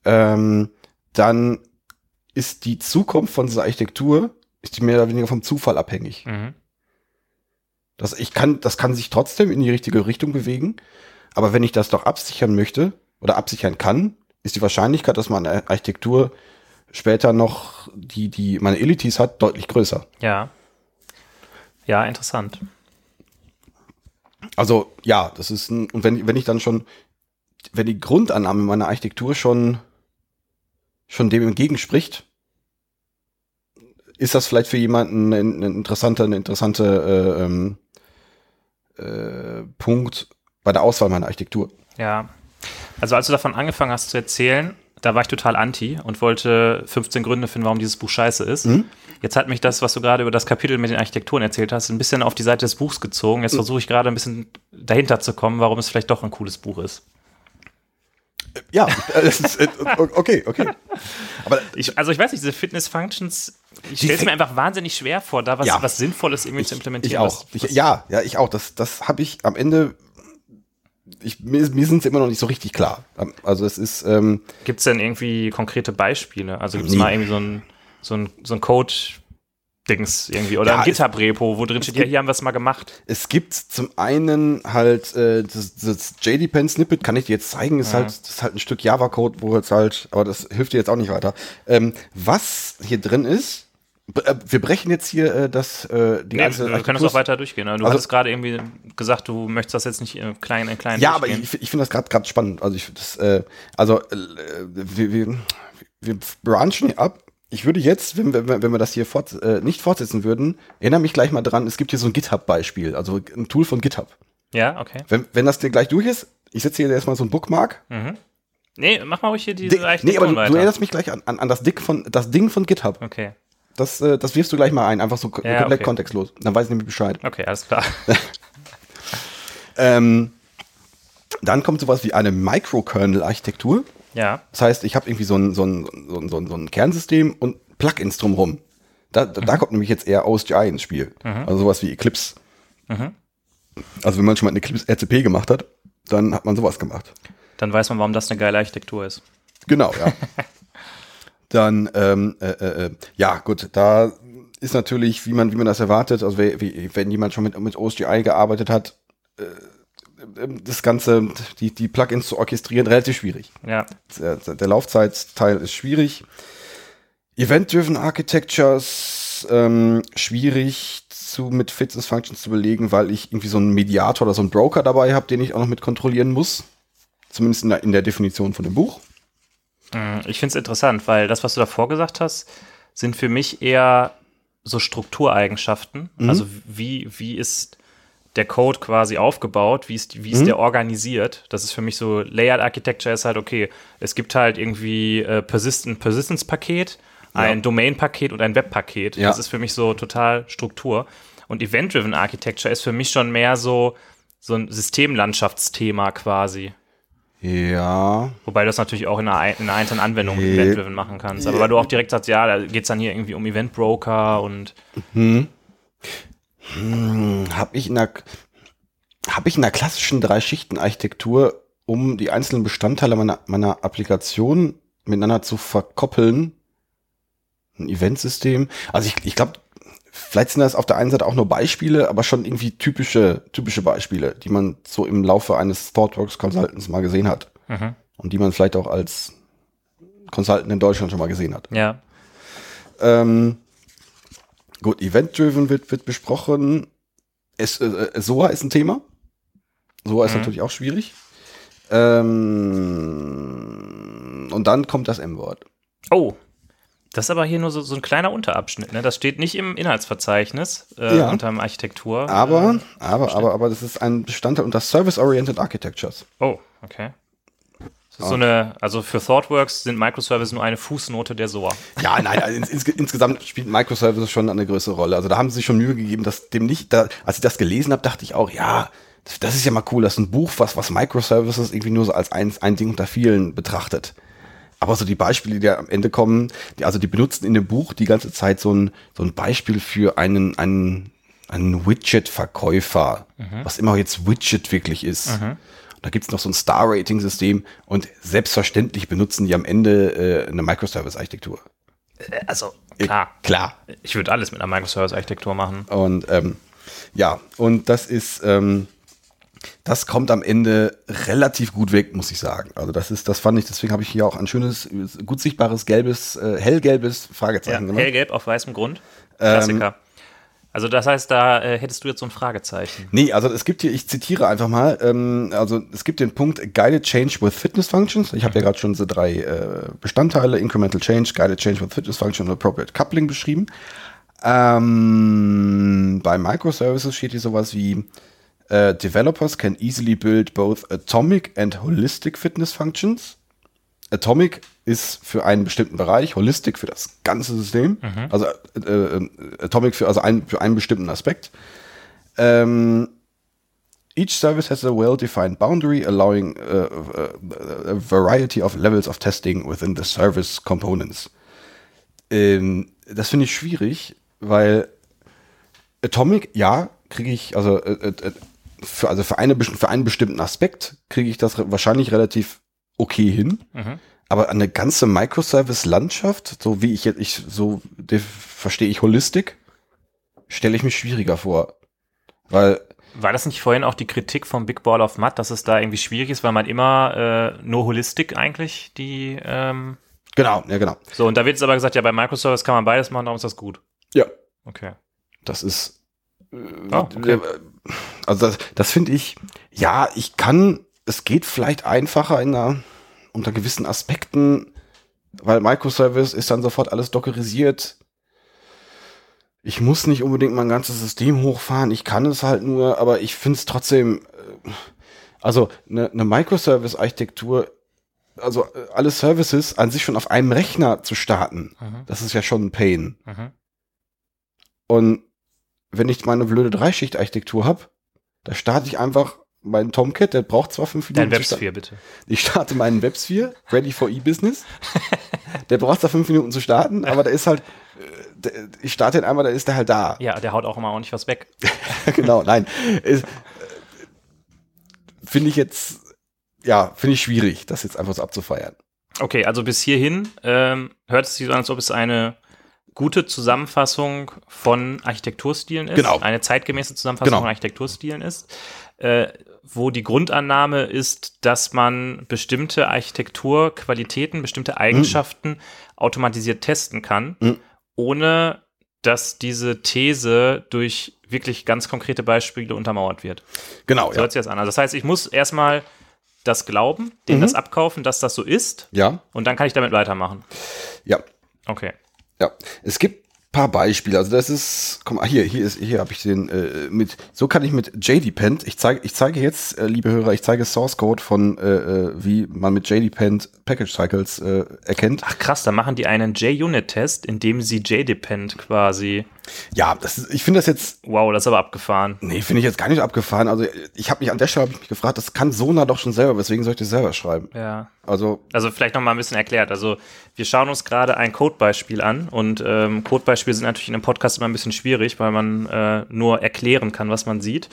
ähm, dann ist die Zukunft von dieser Architektur, ist die mehr oder weniger vom Zufall abhängig. Mhm. Das, ich kann, das kann sich trotzdem in die richtige Richtung bewegen, aber wenn ich das doch absichern möchte oder absichern kann, ist die Wahrscheinlichkeit, dass meine Architektur später noch die, die meine Elities hat, deutlich größer. Ja. Ja, interessant. Also ja, das ist ein, und wenn, wenn ich dann schon, wenn die Grundannahme meiner Architektur schon, schon dem entgegenspricht, ist das vielleicht für jemanden ein, ein interessanter, eine interessante äh, ähm, äh, Punkt bei der Auswahl meiner Architektur. Ja. Also als du davon angefangen hast zu erzählen, da war ich total anti und wollte 15 Gründe finden, warum dieses Buch scheiße ist. Mhm. Jetzt hat mich das, was du gerade über das Kapitel mit den Architekturen erzählt hast, ein bisschen auf die Seite des Buchs gezogen. Mhm. Jetzt versuche ich gerade ein bisschen dahinter zu kommen, warum es vielleicht doch ein cooles Buch ist. Ja, äh, das ist, äh, okay, okay. Aber Ich, also ich weiß nicht, diese Fitness-Functions, ich Die stelle es mir einfach wahnsinnig schwer vor, da was, Ja. was Sinnvolles irgendwie zu implementieren. Ich auch. Was, Ich, was, ja, ja, ich auch. Das, das habe ich am Ende. Ich, mir mir sind es immer noch nicht so richtig klar. Also es ist. Ähm, Gibt es denn irgendwie konkrete Beispiele? Also gibt es Nee. mal irgendwie so ein, so ein, so ein Code-Dings irgendwie oder Ja, ein GitHub-Repo, wo drin steht, ja, gibt- hier haben wir es mal gemacht. es gibt zum einen halt äh, das, das JDPen-Snippet, kann ich dir jetzt zeigen, ist Ja. halt ist halt ein Stück Java-Code, wo jetzt halt, aber das hilft dir jetzt auch nicht weiter. Ähm, was hier drin ist, wir brechen jetzt hier äh, das äh, die Nee, ganze wir können Architektur- auch weiter durchgehen. ne? Du Also- hattest gerade irgendwie gesagt, du möchtest das jetzt nicht äh, klein in klein Ja, aber ich, ich finde das gerade gerade spannend. Also ich das, äh, also äh, wir, wir, wir branchen hier ab. Ich würde jetzt, wenn wir, wenn wir das hier fort, äh, nicht fortsetzen würden, erinnere mich gleich mal dran, es gibt hier so ein GitHub-Beispiel, also ein Tool von GitHub. ja, okay. Wenn, wenn das dir gleich durch ist, ich setze hier erstmal so ein Bookmark. Mhm. Nee, mach mal ruhig hier diese Di- nee, aber du, du erinnerst mich gleich an, an, an das, Ding von, das Ding von GitHub. okay, Das, äh, das wirfst du gleich mal ein, einfach so Ja, komplett okay. kontextlos. Dann weiß ich nämlich Bescheid. okay, alles klar. (laughs) Ähm, dann kommt sowas wie eine Microkernel-Architektur. ja, Das heißt, ich habe irgendwie so ein, so, ein, so, ein, so, ein, so ein Kernsystem und Plugins drumherum. Da, da, da kommt nämlich jetzt eher OSGI ins Spiel. Also sowas wie Eclipse. Mhm. Also wenn man schon mal eine Eclipse RCP gemacht hat, dann hat man sowas gemacht. dann weiß man, warum das eine geile Architektur ist. Genau, ja. (laughs) dann, ähm, äh, äh, äh, ja, gut, da ist natürlich, wie man, wie man das erwartet, also wie, wenn jemand schon mit, mit OSGI gearbeitet hat, äh, äh, das Ganze, die, die Plugins zu orchestrieren, relativ schwierig. Ja, der, der Laufzeitteil ist schwierig. Event-driven Architectures ähm, schwierig zu mit Fitness Functions zu belegen, weil ich irgendwie so einen Mediator oder so einen Broker dabei habe, den ich auch noch mit kontrollieren muss. Zumindest in der, in der Definition von dem Buch. Mm, Ich finde es interessant, weil das, was du davor gesagt hast, sind für mich eher so Struktureigenschaften. Mhm. Also wie, wie ist der Code quasi aufgebaut, wie ist, wie ist Mhm. der organisiert. Das ist für mich so, Layered Architecture ist halt, okay, es gibt halt irgendwie äh, Persistent, Persistence-Paket, ein Domain-Paket und ein Web-Paket. Ja. Das ist für mich so total Struktur. Und Event-Driven Architecture ist für mich schon mehr so, so ein Systemlandschaftsthema quasi. Ja. Wobei du das natürlich auch in einer, ein- in einer einzelnen Anwendung Nee. event-driven machen kannst. Aber weil du auch direkt sagst, ja, da geht es dann hier irgendwie um Event-Broker und Hm, habe ich in der habe ich in der klassischen Drei-Schichten-Architektur um die einzelnen Bestandteile meiner, meiner Applikation miteinander zu verkoppeln. Ein Eventsystem. Also ich, ich glaube, vielleicht sind das auf der einen Seite auch nur Beispiele, aber schon irgendwie typische, typische Beispiele, die man so im Laufe eines ThoughtWorks Consultants mal gesehen hat. Mhm. Und die man vielleicht auch als Consultant in Deutschland schon mal gesehen hat. Ja. Ähm, gut, Event-Driven wird, wird besprochen. Es, äh, äh, SOA ist ein Thema. SOA ist Mhm. natürlich auch schwierig. Ähm, und dann kommt das M-Wort. Oh. Das ist aber hier nur so, so ein kleiner Unterabschnitt, ne? Das steht nicht im Inhaltsverzeichnis äh, Ja. unter dem Architektur. Aber, Äh, aber, aber, aber das ist ein Bestandteil unter Service-Oriented Architectures. oh, okay. Das ist so eine, also für ThoughtWorks sind Microservices nur eine Fußnote der SOA. Ja, nein, also ins, ins, insgesamt spielt Microservices schon eine größere Rolle. Also da haben sie sich schon Mühe gegeben, dass dem nicht, da, als ich das gelesen habe, dachte ich auch, ja, das, das ist ja mal cool, dass ein Buch, was, was Microservices irgendwie nur so als ein, ein Ding unter vielen betrachtet. Aber so die Beispiele, die da am Ende kommen, die, also die benutzen in dem Buch die ganze Zeit so ein, so ein Beispiel für einen, einen, einen Widget-Verkäufer, was immer jetzt Widget wirklich ist. Da gibt's noch so ein Star-Rating-System und selbstverständlich benutzen die am Ende äh, eine Microservice-Architektur. Äh, Also, klar. Klar. Ich würde alles mit einer Microservice-Architektur machen. Und ähm, ja, und das ist, ähm, das kommt am Ende relativ gut weg, muss ich sagen. Also das ist, das fand ich, deswegen habe ich hier auch ein schönes, gut sichtbares gelbes, äh, hellgelbes Ja, Fragezeichen gemacht. hellgelb auf weißem Grund. Klassiker. also das heißt, da äh, hättest du jetzt so ein Fragezeichen. Nee, also es gibt hier, ich zitiere einfach mal, ähm, also es gibt den Punkt Guided Change with Fitness Functions. Ich habe ja gerade schon so drei äh, Bestandteile, Incremental Change, Guided Change with Fitness Function und Appropriate Coupling beschrieben. Ähm, bei Microservices steht hier sowas wie äh, Developers can easily build both atomic and holistic fitness functions. Atomic ist für einen bestimmten Bereich, Holistic für das ganze System. Also äh, äh, Atomic für, also ein, für einen bestimmten Aspekt. Ähm, each service has a well-defined boundary, allowing uh, uh, a variety of levels of testing within the service components. Ähm, das finde ich schwierig, weil Atomic, ja, kriege ich, also, äh, äh, für, also für, eine, für einen bestimmten Aspekt kriege ich das wahrscheinlich relativ okay hin. Mhm. Aber eine ganze Microservice-Landschaft, so wie ich jetzt, ich, so verstehe ich Holistik, stelle ich mir schwieriger vor. Weil, War das nicht vorhin auch die Kritik vom Big Ball of Mud, dass es da irgendwie schwierig ist, weil man immer äh, nur Holistik eigentlich die ähm, genau, ja, genau. so und da wird jetzt aber gesagt, ja bei Microservice kann man beides machen, darum ist das gut. Ja. Okay. Das ist. Ah, okay. Also das, das finde ich, ja, ich kann, es geht vielleicht einfacher in einer, unter gewissen Aspekten, weil Microservice ist dann sofort alles dockerisiert. Ich muss nicht unbedingt mein ganzes System hochfahren, ich kann es halt nur, aber ich finde es trotzdem, äh, also eine, eine Microservice-Architektur, also äh, alle Services an sich schon auf einem Rechner zu starten, Mhm. das ist ja schon ein Pain. Mhm. Und wenn ich meine blöde Dreischicht-Architektur habe, da starte ich einfach meinen Tomcat, der braucht zwar fünf Minuten. Dein. WebSphere bitte. Ich starte meinen WebSphere, ready for E-Business. der braucht zwar fünf Minuten zu starten, aber der ist halt, äh, ich starte ihn einmal, dann ist der halt da. Ja, der haut auch immer ordentlich was weg. (laughs) genau, nein. Äh, Finde ich jetzt, ja, finde ich schwierig, das jetzt einfach so abzufeiern. Okay, also bis hierhin ähm, hört es sich so an, als ob es eine gute Zusammenfassung von Architekturstilen ist. Genau. Eine zeitgemäße Zusammenfassung Genau. von Architekturstilen ist. Äh, wo die Grundannahme ist, dass man bestimmte Architekturqualitäten, bestimmte Eigenschaften automatisiert testen kann, Mhm. ohne dass diese These durch wirklich ganz konkrete Beispiele untermauert wird. Genau, So ja. hört sich das an. Also das heißt, ich muss erstmal das glauben, denen Mhm. das abkaufen, dass das so ist, Ja, und dann kann ich damit weitermachen. ja. Okay. Ja, es gibt paar Beispiele. Also das ist, komm mal, hier, hier ist, hier habe ich den äh, mit. So kann ich mit JDPend. Ich zeige, ich zeige jetzt, äh, liebe Hörer, ich zeige Source Code von, äh, äh, wie man mit JDPend Package Cycles äh, erkennt. Ach krass, da machen die einen JUnit-Test, in dem sie JDepend quasi. Ja, das ist, ich finde das jetzt, Wow, das ist aber abgefahren. nee, finde ich jetzt gar nicht abgefahren. Also ich habe mich an der Stelle mich gefragt, das kann Sona doch schon selber. Weswegen soll ich das selber schreiben? Ja. Also Also vielleicht noch mal ein bisschen erklärt. Also wir schauen uns gerade ein Codebeispiel an und ähm, Codebeispiele sind natürlich in einem Podcast immer ein bisschen schwierig, weil man äh, nur erklären kann, was man sieht.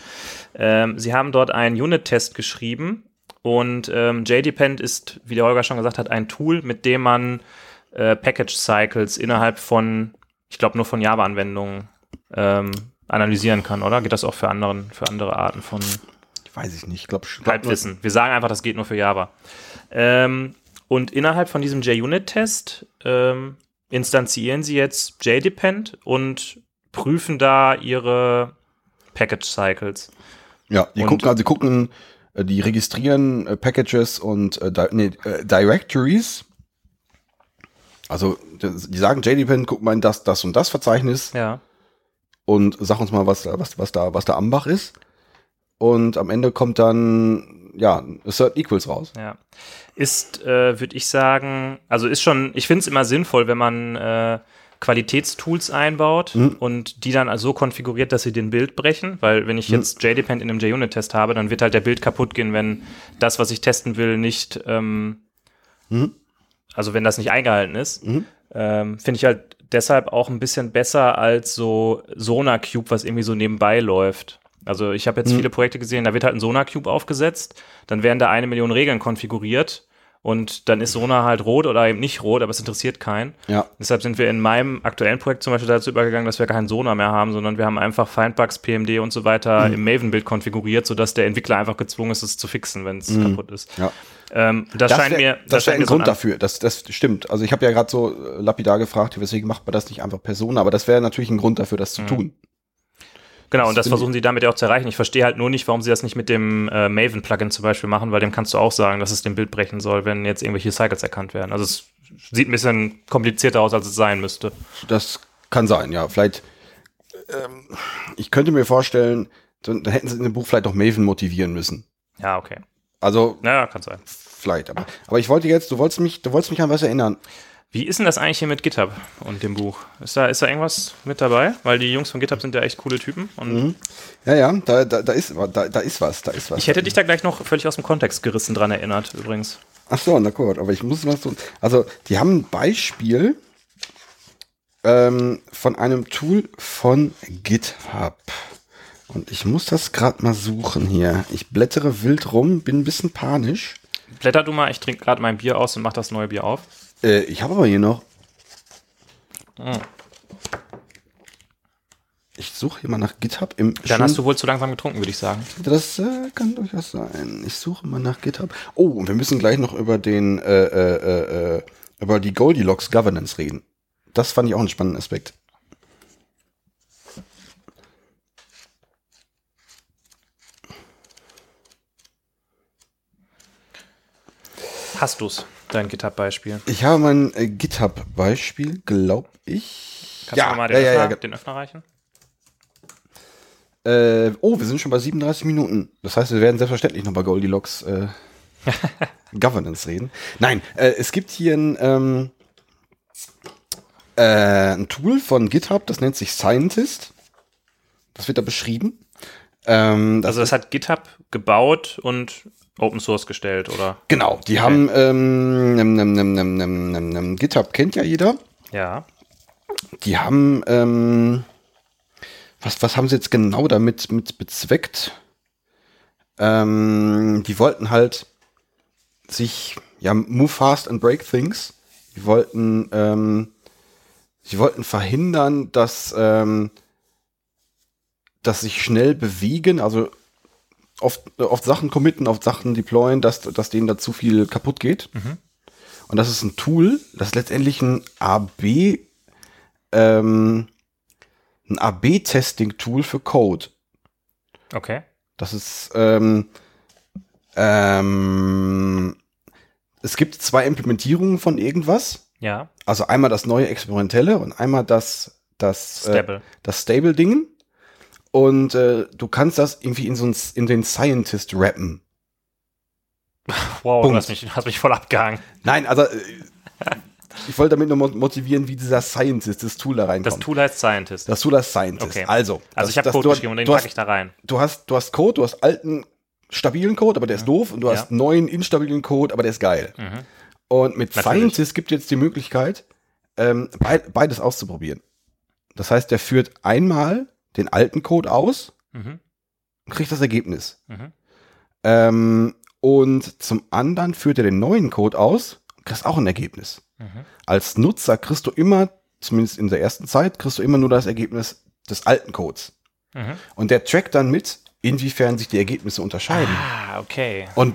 Ähm, sie haben dort einen Unit-Test geschrieben Und ähm, JDepend ist, wie der Holger schon gesagt hat, ein Tool, mit dem man äh, Package Cycles innerhalb von, ich glaube, nur von Java-Anwendungen ähm, analysieren kann, oder? Geht das auch für, anderen, für andere Arten von Weiß ich nicht. Ich glaube, Halbwissen? Wir sagen einfach, das geht nur für Java. Ähm, und innerhalb von diesem JUnit-Test ähm, instanzieren sie jetzt JDepend und prüfen da ihre Package Cycles. Ja, die Und- gucken, also die gucken, äh, die registrieren äh, Packages und äh, nee, äh, Directories. Also die sagen JDepend, guck mal in das, das und das Verzeichnis Ja. und sag uns mal, was, da- was, was da, was da am Bach ist. Und am Ende kommt dann ja Assert Equals raus. Ja. Ist, äh, würde ich sagen, also ist schon, ich finde es immer sinnvoll, wenn man äh, Qualitätstools einbaut Mhm. und die dann so konfiguriert, dass sie den Bild brechen, weil wenn ich Mhm. jetzt JDepend in einem JUnit-Test habe, dann wird halt der Bild kaputt gehen, wenn das, was ich testen will, nicht, ähm, Mhm. also wenn das nicht eingehalten ist. Mhm. Ähm, finde ich halt deshalb auch ein bisschen besser als so Sonar Cube, was irgendwie so nebenbei läuft. Also ich habe jetzt Mhm. viele Projekte gesehen, da wird halt ein Sonar Cube aufgesetzt, dann werden da eine Million Regeln konfiguriert und dann ist Sonar halt rot oder eben nicht rot, aber es interessiert keinen. Ja, Deshalb sind wir in meinem aktuellen Projekt zum Beispiel dazu übergegangen, dass wir keinen Sonar mehr haben, sondern wir haben einfach Findbugs, PMD und so weiter im Maven-Bild konfiguriert, sodass der Entwickler einfach gezwungen ist, es zu fixen, wenn es kaputt ist. ja. Ähm, das, scheint wär- mir, das wäre scheint ein mir so Grund an- dafür. Das, das stimmt. Also ich habe ja gerade so äh, lapidar gefragt, weswegen macht man das nicht einfach per Sonar, aber das wäre natürlich ein Grund dafür, das zu Mhm. tun. Genau, Das und das versuchen sie damit ja auch zu erreichen. Ich verstehe halt nur nicht, warum sie das nicht mit dem äh, Maven-Plugin zum Beispiel machen, weil dem kannst du auch sagen, dass es dem Bild brechen soll, wenn jetzt irgendwelche Cycles erkannt werden. Also es sieht ein bisschen komplizierter aus, als es sein müsste. Das kann sein, ja. Vielleicht, ähm, ich könnte mir vorstellen, dann, dann hätten sie in dem Buch vielleicht auch Maven motivieren müssen. Ja, okay. Also Naja, kann sein. vielleicht, aber, aber ich wollte jetzt, du wolltest mich, du wolltest mich an was erinnern. Wie ist denn das eigentlich hier mit GitHub und dem Buch? Ist da, ist da irgendwas mit dabei? Weil die Jungs von GitHub sind ja echt coole Typen. Mhm. Ja, ja, da, da, da ist, da, da ist was, da ist was. ich hätte dich da gleich noch völlig aus dem Kontext gerissen dran erinnert, übrigens. Ach so, na gut, aber ich muss was tun. Also, die haben ein Beispiel ähm, von einem Tool von GitHub. Und ich muss das gerade mal suchen hier. Ich blättere wild rum, bin ein bisschen panisch. Blätter du mal, ich trinke gerade mein Bier aus und mach das neue Bier auf. Äh, ich habe aber hier noch. Hm. Ich suche hier mal nach GitHub im. Dann hast du wohl zu langsam getrunken, würde ich sagen. Das äh, kann durchaus sein. Ich suche mal nach GitHub. Oh, und wir müssen gleich noch über den äh, äh, äh, äh, über die Goldilocks Governance reden. Das fand ich auch einen spannenden Aspekt. Hast du's, dein GitHub-Beispiel? Ich habe mein äh, GitHub-Beispiel, glaube ich. Kannst du mir mal den, ja, ja, Öffner, ja, den Öffner reichen? Äh, oh, wir sind schon bei 37 Minuten. Das heißt, wir werden selbstverständlich noch bei Goldilocks äh, (laughs) Governance reden. Nein, äh, es gibt hier ein, ähm, äh, ein Tool von GitHub, das nennt sich Scientist. Das wird da beschrieben. Ähm, das Also das hat GitHub gebaut und Open Source gestellt, oder? genau, die haben ähm, nem, nem, nem, GitHub kennt ja jeder. Ja. Die haben, ähm, was, was haben sie jetzt genau damit mit bezweckt? Ähm, die wollten halt sich, ja, move fast and break things. Die wollten, ähm, sie wollten verhindern, dass, ähm, dass sich schnell bewegen, also oft, oft Sachen committen, oft Sachen deployen, dass, dass denen da zu viel kaputt geht. Und das ist ein Tool, das ist letztendlich ein AB, ähm, ein AB-Testing-Tool für Code. Okay. Das ist, ähm, ähm, es gibt zwei Implementierungen von irgendwas. Ja. Also einmal das neue Experimentelle und einmal das, das, äh, Stable. das Stable-Ding. Und äh, du kannst das irgendwie in so ein, in den Scientist rappen. wow, Punkt. du hast mich, hast mich voll abgehangen. Nein, also äh, ich wollte damit nur mo- motivieren, wie dieser Scientist, das Tool da reinkommt. Das Tool heißt Scientist. das Tool heißt Scientist. Okay. Also, also das- ich habe Code geschrieben und den packe ich da rein. du hast, du hast Code, du hast alten stabilen Code, aber der ist doof und du Ja. hast neuen instabilen Code, aber der ist geil. Mhm. Und mit Natürlich. Scientist gibt jetzt die Möglichkeit, ähm, beid, beides auszuprobieren. Das heißt, der führt einmal den alten Code aus Mhm. und kriegt das Ergebnis. Mhm. Ähm, Und zum anderen führt er den neuen Code aus, kriegst auch ein Ergebnis. Als Nutzer kriegst du immer, zumindest in der ersten Zeit, kriegst du immer nur das Ergebnis des alten Codes. Mhm. Und der trackt dann mit, inwiefern sich die Ergebnisse unterscheiden. Ah, okay. Und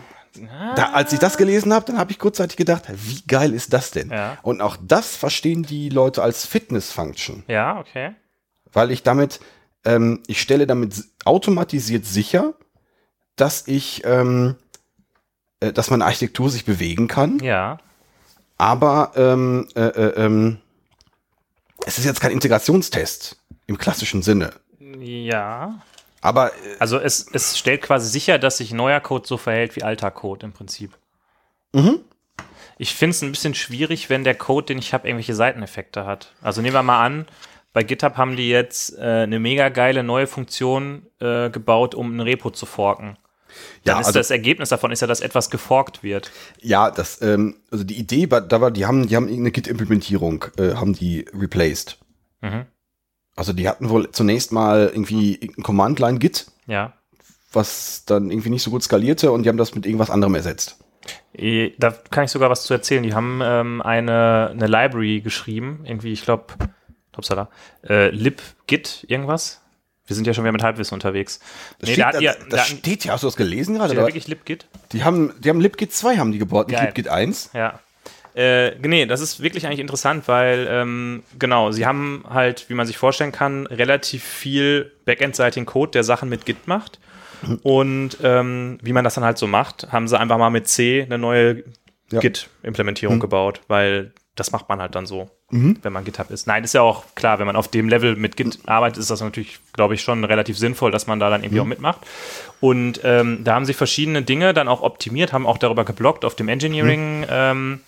da, als ich das gelesen habe, dann habe ich kurzzeitig gedacht, wie geil ist das denn? Ja. Und auch das verstehen die Leute als Fitness-Function, Ja, okay. weil ich damit, ähm, ich stelle damit automatisiert sicher, dass ich, ähm, äh, dass meine Architektur sich bewegen kann, Ja. aber ähm, äh, äh, ähm, es ist jetzt kein Integrationstest im klassischen Sinne. Ja. Aber äh, Also es, es stellt quasi sicher, dass sich neuer Code so verhält wie alter Code im Prinzip. Mhm. Ich finde es ein bisschen schwierig, wenn der Code, den ich habe, irgendwelche Seiteneffekte hat. Also nehmen wir mal an, bei GitHub haben die jetzt äh, eine mega geile neue Funktion äh, gebaut, um ein Repo zu forken. Dann Ja, ist also- das Ergebnis davon ist ja, dass etwas geforkt wird. Ja, das, ähm, also die Idee war, da war, die haben, die haben irgendeine Git-Implementierung, äh, haben die replaced. Mhm. Also die hatten wohl zunächst mal irgendwie irgendein Command-Line-Git, Ja. was dann irgendwie nicht so gut skalierte und die haben das mit irgendwas anderem ersetzt. Da kann ich sogar was zu erzählen. Die haben ähm, eine, eine Library geschrieben, irgendwie, ich glaube, Topsala, äh, libgit irgendwas. Wir sind ja schon wieder mit Halbwissen unterwegs. Das, Nee, steht, da ihr- das da- steht ja, hast du das gelesen gerade? Steht da wirklich libgit? Die haben, die haben LibGit 2 haben die gebaut, nicht. LibGit 1. Ja. Äh, nee, das ist wirklich eigentlich interessant, weil, ähm, genau, sie haben halt, wie man sich vorstellen kann, relativ viel backendseitigen Code, der Sachen mit Git macht. Und ähm, wie man das dann halt so macht, haben sie einfach mal mit C eine neue Ja. Git-Implementierung gebaut, weil das macht man halt dann so, Mhm. wenn man GitHub ist. Nein, ist ja auch klar, wenn man auf dem Level mit Git arbeitet, ist das natürlich, glaube ich, schon relativ sinnvoll, dass man da dann irgendwie auch mitmacht. Und ähm, da haben sie verschiedene Dinge dann auch optimiert, haben auch darüber geblockt auf dem Engineering. Ähm,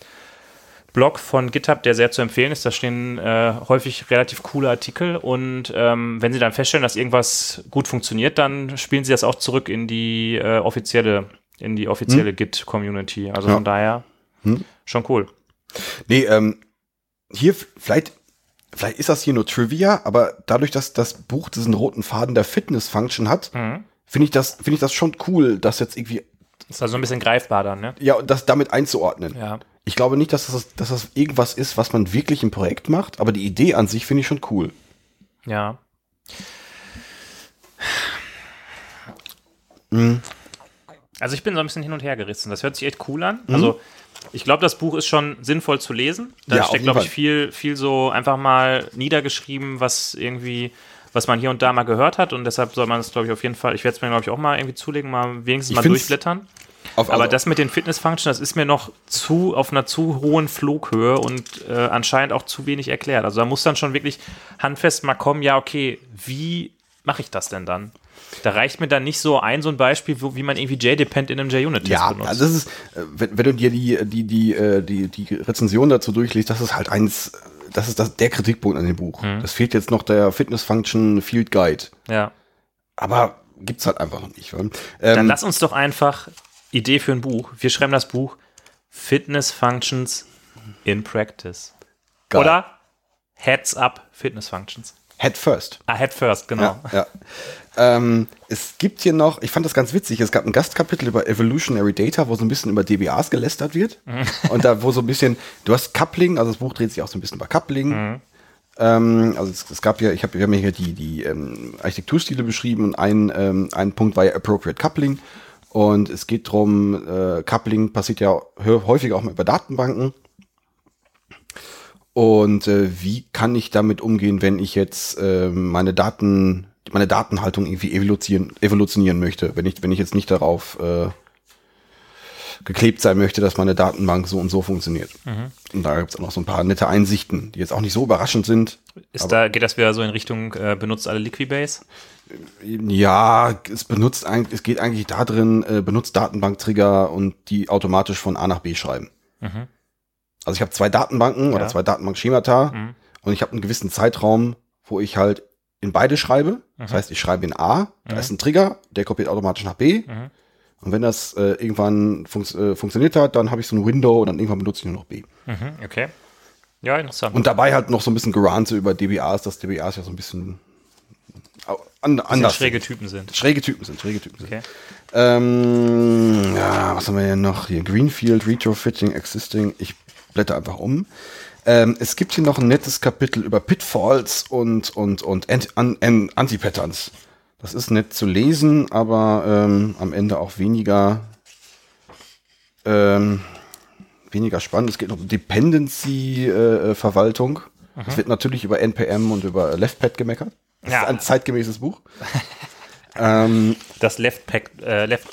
Blog von GitHub, der sehr zu empfehlen ist. Da stehen äh, häufig relativ coole Artikel und ähm, wenn sie dann feststellen, dass irgendwas gut funktioniert, dann spielen sie das auch zurück in die äh, offizielle, in die offizielle Git-Community. Also Ja. von daher Hm. schon cool. Nee, ähm, hier vielleicht, vielleicht ist das hier nur Trivia, aber dadurch, dass das Buch diesen roten Faden der Fitness-Function hat, Mhm. finde ich das, finde ich das schon cool, das jetzt irgendwie, Ist also ein bisschen greifbar dann, ne? ja, das damit einzuordnen. Ja. Ich glaube nicht, dass das, dass das irgendwas ist, was man wirklich im Projekt macht, aber die Idee an sich finde ich schon cool. Ja. Mhm. Also ich bin so ein bisschen hin und her gerissen. Das hört sich echt cool an. Also ich glaube, das Buch ist schon sinnvoll zu lesen. Da Ja, auf steckt, glaube ich, viel, viel so einfach mal niedergeschrieben, was irgendwie, was man hier und da mal gehört hat. Und deshalb soll man es, glaube ich, auf jeden Fall, ich werde es mir, glaube ich, auch mal irgendwie zulegen, mal wenigstens Ich mal durchblättern. Auf, Aber also- das mit den Fitness-Function, das ist mir noch zu auf einer zu hohen Flughöhe und äh, anscheinend auch zu wenig erklärt. Also da muss dann schon wirklich handfest mal kommen, ja, okay, wie mache ich das denn dann? Da reicht mir dann nicht so ein, so ein Beispiel, wo, wie man irgendwie JDepend in einem JUnit-Test Ja, benutzt. also das ist, äh, wenn, wenn du dir die, die, die, äh, die, die Rezension dazu durchliest, das ist halt eins, das ist das, der Kritikpunkt an dem Buch. Mhm. Das fehlt jetzt noch der Fitness Function Field Guide. ja. Aber gibt's halt einfach noch nicht. wa? Dann Ähm, lass uns doch einfach Idee für ein Buch. Wir schreiben das Buch Fitness Functions in Practice. geil. Oder Heads Up Fitness Functions. Head First. Ah, Head First, genau. Ja, ja. Ähm, es gibt hier noch, ich fand das ganz witzig, es gab ein Gastkapitel über Evolutionary Data, wo so ein bisschen über DBAs gelästert wird. (laughs) Und da, wo so ein bisschen, du hast Coupling, also das Buch dreht sich auch so ein bisschen über Coupling. Ähm, also es, es gab ja, ich habe wir haben ja hier die, die ähm, Architekturstile beschrieben und ein, ähm, ein Punkt war ja Appropriate Coupling. Und es geht drum, äh, Coupling passiert ja häufig auch mal über Datenbanken. Und äh, wie kann ich damit umgehen, wenn ich jetzt äh, meine Daten, meine Datenhaltung irgendwie evolutionieren, evolutionieren möchte, wenn ich, wenn ich jetzt nicht darauf äh, geklebt sein möchte, dass meine Datenbank so und so funktioniert. Und da gibt es auch noch so ein paar nette Einsichten, die jetzt auch nicht so überraschend sind. Ist da, geht das wieder so in Richtung, äh, benutzt alle Liquibase? Ja, es benutzt eigentlich, es geht eigentlich da drin, äh, benutzt Datenbanktrigger und die automatisch von A nach B schreiben. Mhm. Also ich habe zwei Datenbanken oder Ja. zwei Datenbankschemata Mhm. und ich habe einen gewissen Zeitraum, wo ich halt in beide schreibe. Das Mhm. heißt, ich schreibe in A, da ist ein Trigger, der kopiert automatisch nach B. Mhm. Und wenn das äh, irgendwann funks äh, funktioniert hat, dann habe ich so ein Window und dann irgendwann benutze ich nur noch B. Mhm. Okay. Ja, interessant. Und dabei halt noch so ein bisschen Gerante über DBAs, dass DBAs ja so ein bisschen An, anders. schräge Typen sind. Schräge Typen sind, schräge Typen sind. Okay. Ähm, ja, was haben wir hier noch? Hier Greenfield, Retrofitting, Existing. Ich blätter einfach um. Ähm, es gibt hier noch ein nettes Kapitel über Pitfalls und, und, und Anti- an- an- Anti-Patterns. Das ist nett zu lesen, aber ähm, am Ende auch weniger, ähm, weniger spannend. Es geht um Dependency-Verwaltung. Es wird natürlich über NPM und über LeftPad gemeckert. Das Ja. ist ein zeitgemäßes Buch. (laughs) ähm, Das Left-Pad äh, Left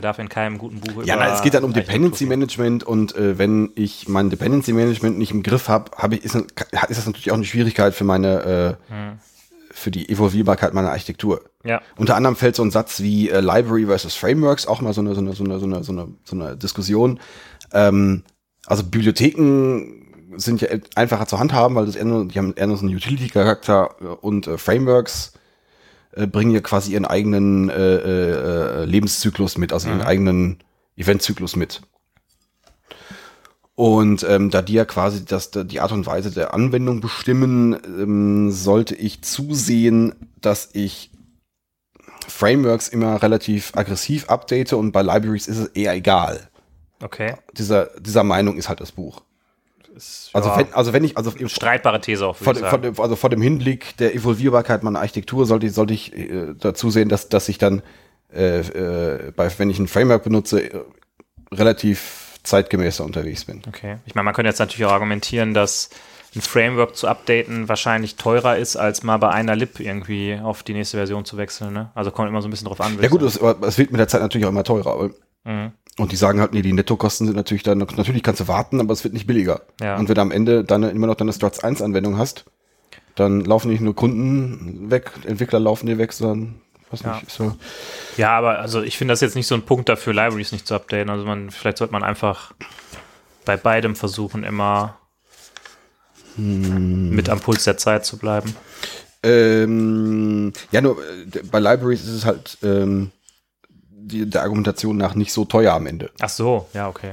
darf in keinem guten Buch Ja, nein, es geht dann um Architektur Dependency gehen. Management und äh, wenn ich mein Dependency Management nicht im Griff habe, hab ist, ist das natürlich auch eine Schwierigkeit für meine, äh, für die Evolvierbarkeit meiner Architektur. Ja. Unter anderem fällt so ein Satz wie äh, Library versus Frameworks auch mal so eine, so eine, so eine, so eine, so eine, so eine Diskussion. Ähm, also Bibliotheken sind ja einfacher zu handhaben, weil das eher die haben eher nur so einen Utility-Charakter und äh, Frameworks äh, bringen ja quasi ihren eigenen äh, äh, Lebenszyklus mit, also ihren eigenen Eventzyklus mit. Und ähm, da die ja quasi das, die Art und Weise der Anwendung bestimmen, ähm, sollte ich zusehen, dass ich Frameworks immer relativ aggressiv update und bei Libraries ist es eher egal. Okay. Dieser, dieser Meinung ist halt das Buch. Ist, Also, ja, wenn, also wenn ich, also streitbare These auch, sagen. dem, also vor dem Hinblick der Evolvierbarkeit meiner Architektur sollte ich, sollte ich äh, dazu sehen, dass, dass ich dann, äh, äh, bei, wenn ich ein Framework benutze, äh, relativ zeitgemäßer unterwegs bin. Okay. Ich meine, man könnte jetzt natürlich auch argumentieren, dass ein Framework zu updaten wahrscheinlich teurer ist, als mal bei einer Lib irgendwie auf die nächste Version zu wechseln. Ne? Also kommt immer so ein bisschen drauf an. Ja gut, es, wird mit der Zeit natürlich auch immer teurer. aber- Mhm. Und die sagen halt, nee, die Nettokosten sind natürlich dann, natürlich kannst du warten, aber es wird nicht billiger. Ja. Und wenn du am Ende dann immer noch deine Struts 1 Anwendung hast, dann laufen nicht nur Kunden weg, Entwickler laufen dir weg, sondern, was Ja. nicht, so. Ja, aber also ich finde das jetzt nicht so ein Punkt dafür, Libraries nicht zu updaten. Also man, vielleicht sollte man einfach bei beidem versuchen, immer Hm. mit am Puls der Zeit zu bleiben. Ähm, ja, nur äh, bei Libraries ist es halt ähm, die, der Argumentation nach nicht so teuer am Ende. Ach so, ja, okay.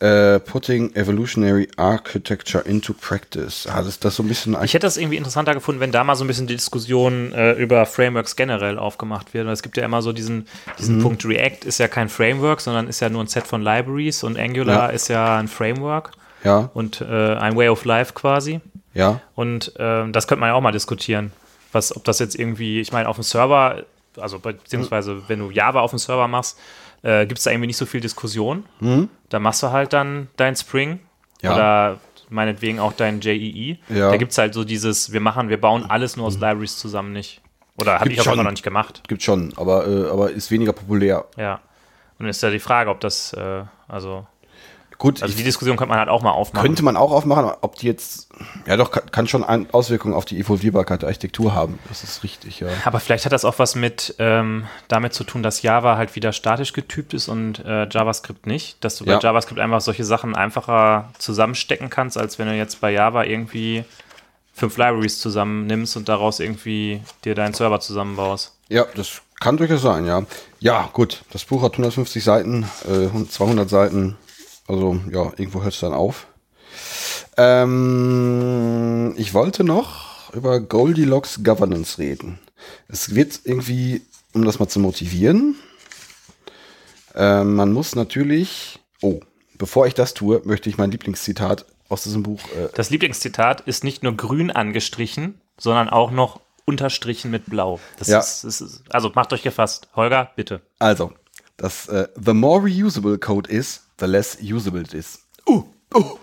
Äh, putting Evolutionary Architecture into Practice. Ah, das, das so ein bisschen. Ich hätte das irgendwie interessanter gefunden, wenn da mal so ein bisschen die Diskussion äh, über Frameworks generell aufgemacht wird. Weil es gibt ja immer so diesen, diesen Punkt, React ist ja kein Framework, sondern ist ja nur ein Set von Libraries und Angular Ja. ist ja ein Framework ja, und äh, ein Way of Life quasi. ja. Und ähm, das könnte man ja auch mal diskutieren. Was, ob das jetzt irgendwie, ich meine, auf dem Server, also be- beziehungsweise wenn du Java auf dem Server machst, äh, gibt es da irgendwie nicht so viel Diskussion. Da machst du halt dann dein Spring Mhm. Ja. oder meinetwegen auch dein JEE. Ja. Da gibt es halt so dieses, wir machen, wir bauen alles nur aus Libraries zusammen nicht. Oder habe ich auch schon. immer noch nicht gemacht. Gibt schon, aber, äh, aber ist weniger populär. Ja. Und ist ja die Frage, ob das, äh, also, Gut, also die Diskussion könnte man halt auch mal aufmachen. könnte man auch aufmachen, ob die jetzt, ja doch, kann, kann schon Auswirkungen auf die Evolvierbarkeit der Architektur haben. Das ist richtig, ja. Aber vielleicht hat das auch was mit ähm, damit zu tun, dass Java halt wieder statisch getypt ist und äh, JavaScript nicht. Dass du Ja. bei JavaScript einfach solche Sachen einfacher zusammenstecken kannst, als wenn du jetzt bei Java irgendwie fünf Libraries zusammennimmst und daraus irgendwie dir deinen Server zusammenbaust. Ja, das kann durchaus sein, ja. Ja, gut, das Buch hat 150 Seiten, äh, 200 Seiten, also ja, irgendwo hört es dann auf. Ähm, ich wollte noch über Goldilocks Governance reden. Es wird irgendwie, um das mal zu motivieren, ähm, man muss natürlich, oh, bevor ich das tue, möchte ich mein Lieblingszitat aus diesem Buch äh, Das Lieblingszitat ist nicht nur grün angestrichen, sondern auch noch unterstrichen mit blau. Das Ja. ist, ist, also macht euch gefasst. Holger, bitte. Also, das äh, the more reusable code is, the less usable it is. Uh, uh.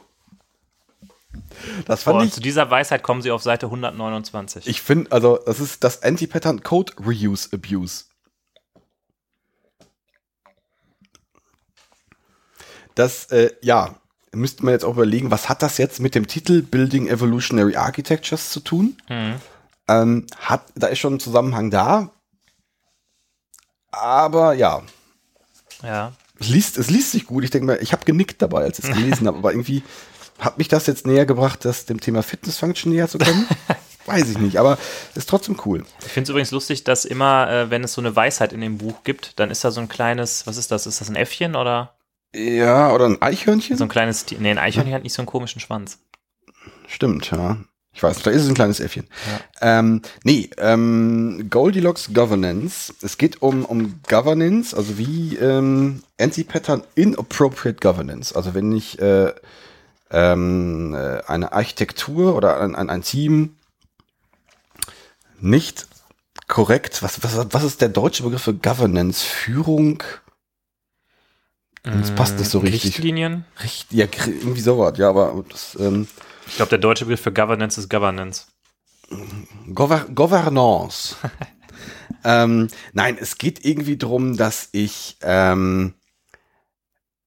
Das fand Boah, ich. zu dieser Weisheit kommen sie auf Seite 129. Ich finde, also, das ist das Anti-Pattern Code Reuse Abuse. Das, äh, ja, müsste man jetzt auch überlegen, was hat das jetzt mit dem Titel Building Evolutionary Architectures zu tun? Ähm, hat, da ist schon ein Zusammenhang da. Aber ja, ja. Es liest, es liest sich gut. Ich denke mal, ich habe genickt dabei, als ich es (laughs) gelesen habe, aber irgendwie hat mich das jetzt näher gebracht, das dem Thema Fitness Function näher zu kommen. (laughs) Weiß ich nicht, aber ist trotzdem cool. Ich finde es übrigens lustig, dass immer, äh, wenn es so eine Weisheit in dem Buch gibt, dann ist da so ein kleines, was ist das? Ist das ein Äffchen oder Ja, oder ein Eichhörnchen? so ein kleines Tier? Nee, ein Eichhörnchen hat nicht so einen komischen Schwanz. Stimmt, ja. Ich weiß, vielleicht ist es ein kleines Äffchen. Ähm, nee, ähm, Goldilocks Governance. Es geht um, um Governance, also wie ähm, NC-Pattern Inappropriate Governance. Also wenn ich äh, ähm, äh, eine Architektur oder ein, ein, ein Team nicht korrekt, was, was, was ist der deutsche Begriff für Governance? Führung? Das passt nicht so richtig. Richtlinien? Richtig, ja, irgendwie sowas, ja, aber das, ähm, Ich glaube, der deutsche Begriff für Governance ist Governance. Gover Governance. (laughs) ähm, nein, es geht irgendwie drum, dass ich ähm,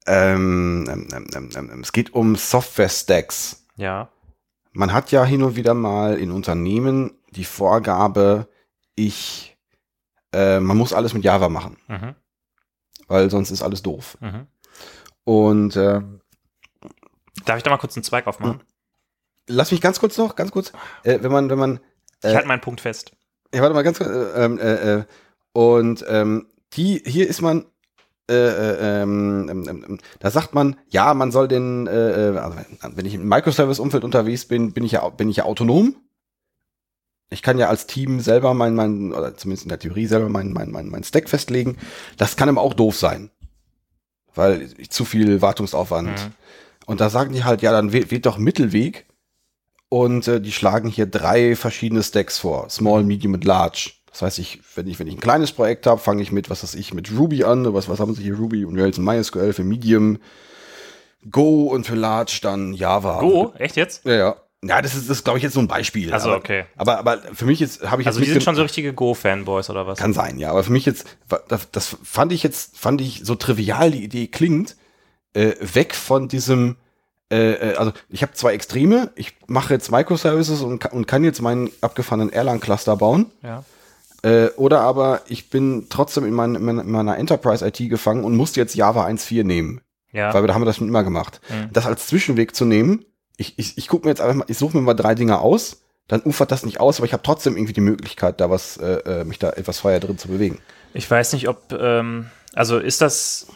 ähm, ähm, ähm, ähm, es geht um Software-Stacks. Ja. Man hat ja hin und wieder mal in Unternehmen die Vorgabe, ich äh, man muss alles mit Java machen, Mhm. weil sonst ist alles doof. Mhm. Und äh, Darf ich da mal kurz einen Zweig aufmachen? Lass mich ganz kurz noch, ganz kurz, äh, wenn man, wenn man Ich Äh, halte meinen Punkt fest. Ja, warte mal ganz kurz. Äh, ähm, äh, äh, und ähm, die, hier ist man, äh, äh, ähm, ähm, ähm, da sagt man, ja, man soll den, äh, also wenn- ich im Microservice-Umfeld unterwegs bin, bin ich ja, bin ich ja autonom. Ich kann ja als Team selber mein, mein, oder zumindest in der Theorie selber mein, mein, mein, mein Stack festlegen. Das kann aber auch doof sein. Weil ich zu viel Wartungsaufwand. Mhm. Und da sagen die halt, ja, dann wählt, wählt doch Mittelweg. Und äh, die schlagen hier drei verschiedene Stacks vor. Small, Medium und Large. Das heißt, ich, wenn ich, wenn ich ein kleines Projekt habe, fange ich mit, was weiß ich, mit Ruby an. Was, was haben sie hier? Ruby und Rails und MySQL für Medium. Go und für Large dann Java. Go? Echt jetzt? Ja, ja. Ja, das ist, das glaube ich, jetzt so ein Beispiel. Also, aber, okay. Aber, aber für mich jetzt habe ich Also jetzt die sind schon so richtige Go-Fanboys oder was? kann sein, ja. Aber für mich jetzt, das, das fand ich jetzt, fand ich so trivial die Idee klingt, äh, weg von diesem, äh, äh, also ich habe zwei Extreme. Ich mache jetzt Microservices und, und kann jetzt meinen abgefahrenen Erlang-Cluster bauen. Ja. Äh, oder aber ich bin trotzdem in, mein, in meiner- in meiner Enterprise-IT gefangen und muss jetzt Java 1.4 nehmen. Ja. Weil wir, da haben wir das schon immer gemacht. Mhm. Das als Zwischenweg zu nehmen, ich, ich, ich gucke mir jetzt einfach mal, ich suche mir mal drei Dinge aus, dann ufert das nicht aus, aber ich habe trotzdem irgendwie die Möglichkeit, da was, äh, äh, mich da etwas freier drin zu bewegen. Ich weiß nicht, ob, ähm, also ist das,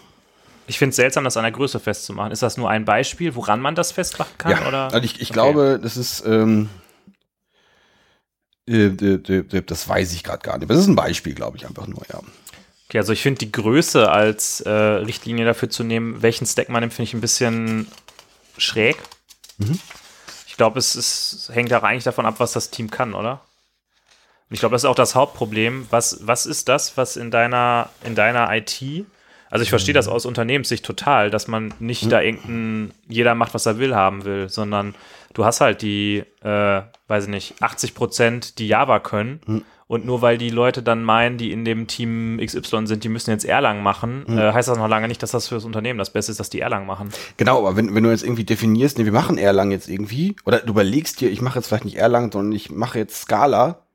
ich finde es seltsam, das an der Größe festzumachen. Ist das nur ein Beispiel, woran man das festmachen kann? oder? also ich, ich Okay. glaube, das ist, ähm, äh, äh, äh, das weiß ich gerade gar nicht. Das ist ein Beispiel, glaube ich, einfach nur, ja. Okay, also ich finde die Größe als äh, Richtlinie dafür zu nehmen, welchen Stack man nimmt, finde ich ein bisschen schräg. Mhm. Ich glaube, es, es hängt auch eigentlich davon ab, was das Team kann, oder? Und ich glaube, das ist auch das Hauptproblem. Was, was ist das, was in deiner, in deiner IT, also ich verstehe das aus Unternehmenssicht total, dass man nicht da irgendein, jeder macht, was er will, haben will, sondern du hast halt die, äh, weiß ich nicht, 80 Prozent, die Java können. Und nur weil die Leute dann meinen, die in dem Team XY sind, die müssen jetzt Erlang machen, äh, heißt das noch lange nicht, dass das für das Unternehmen das Beste ist, dass die Erlang machen. Genau, aber wenn, wenn du jetzt irgendwie definierst, nee, wir machen Erlang jetzt irgendwie, oder du überlegst dir, ich mache jetzt vielleicht nicht Erlang, sondern ich mache jetzt Scala,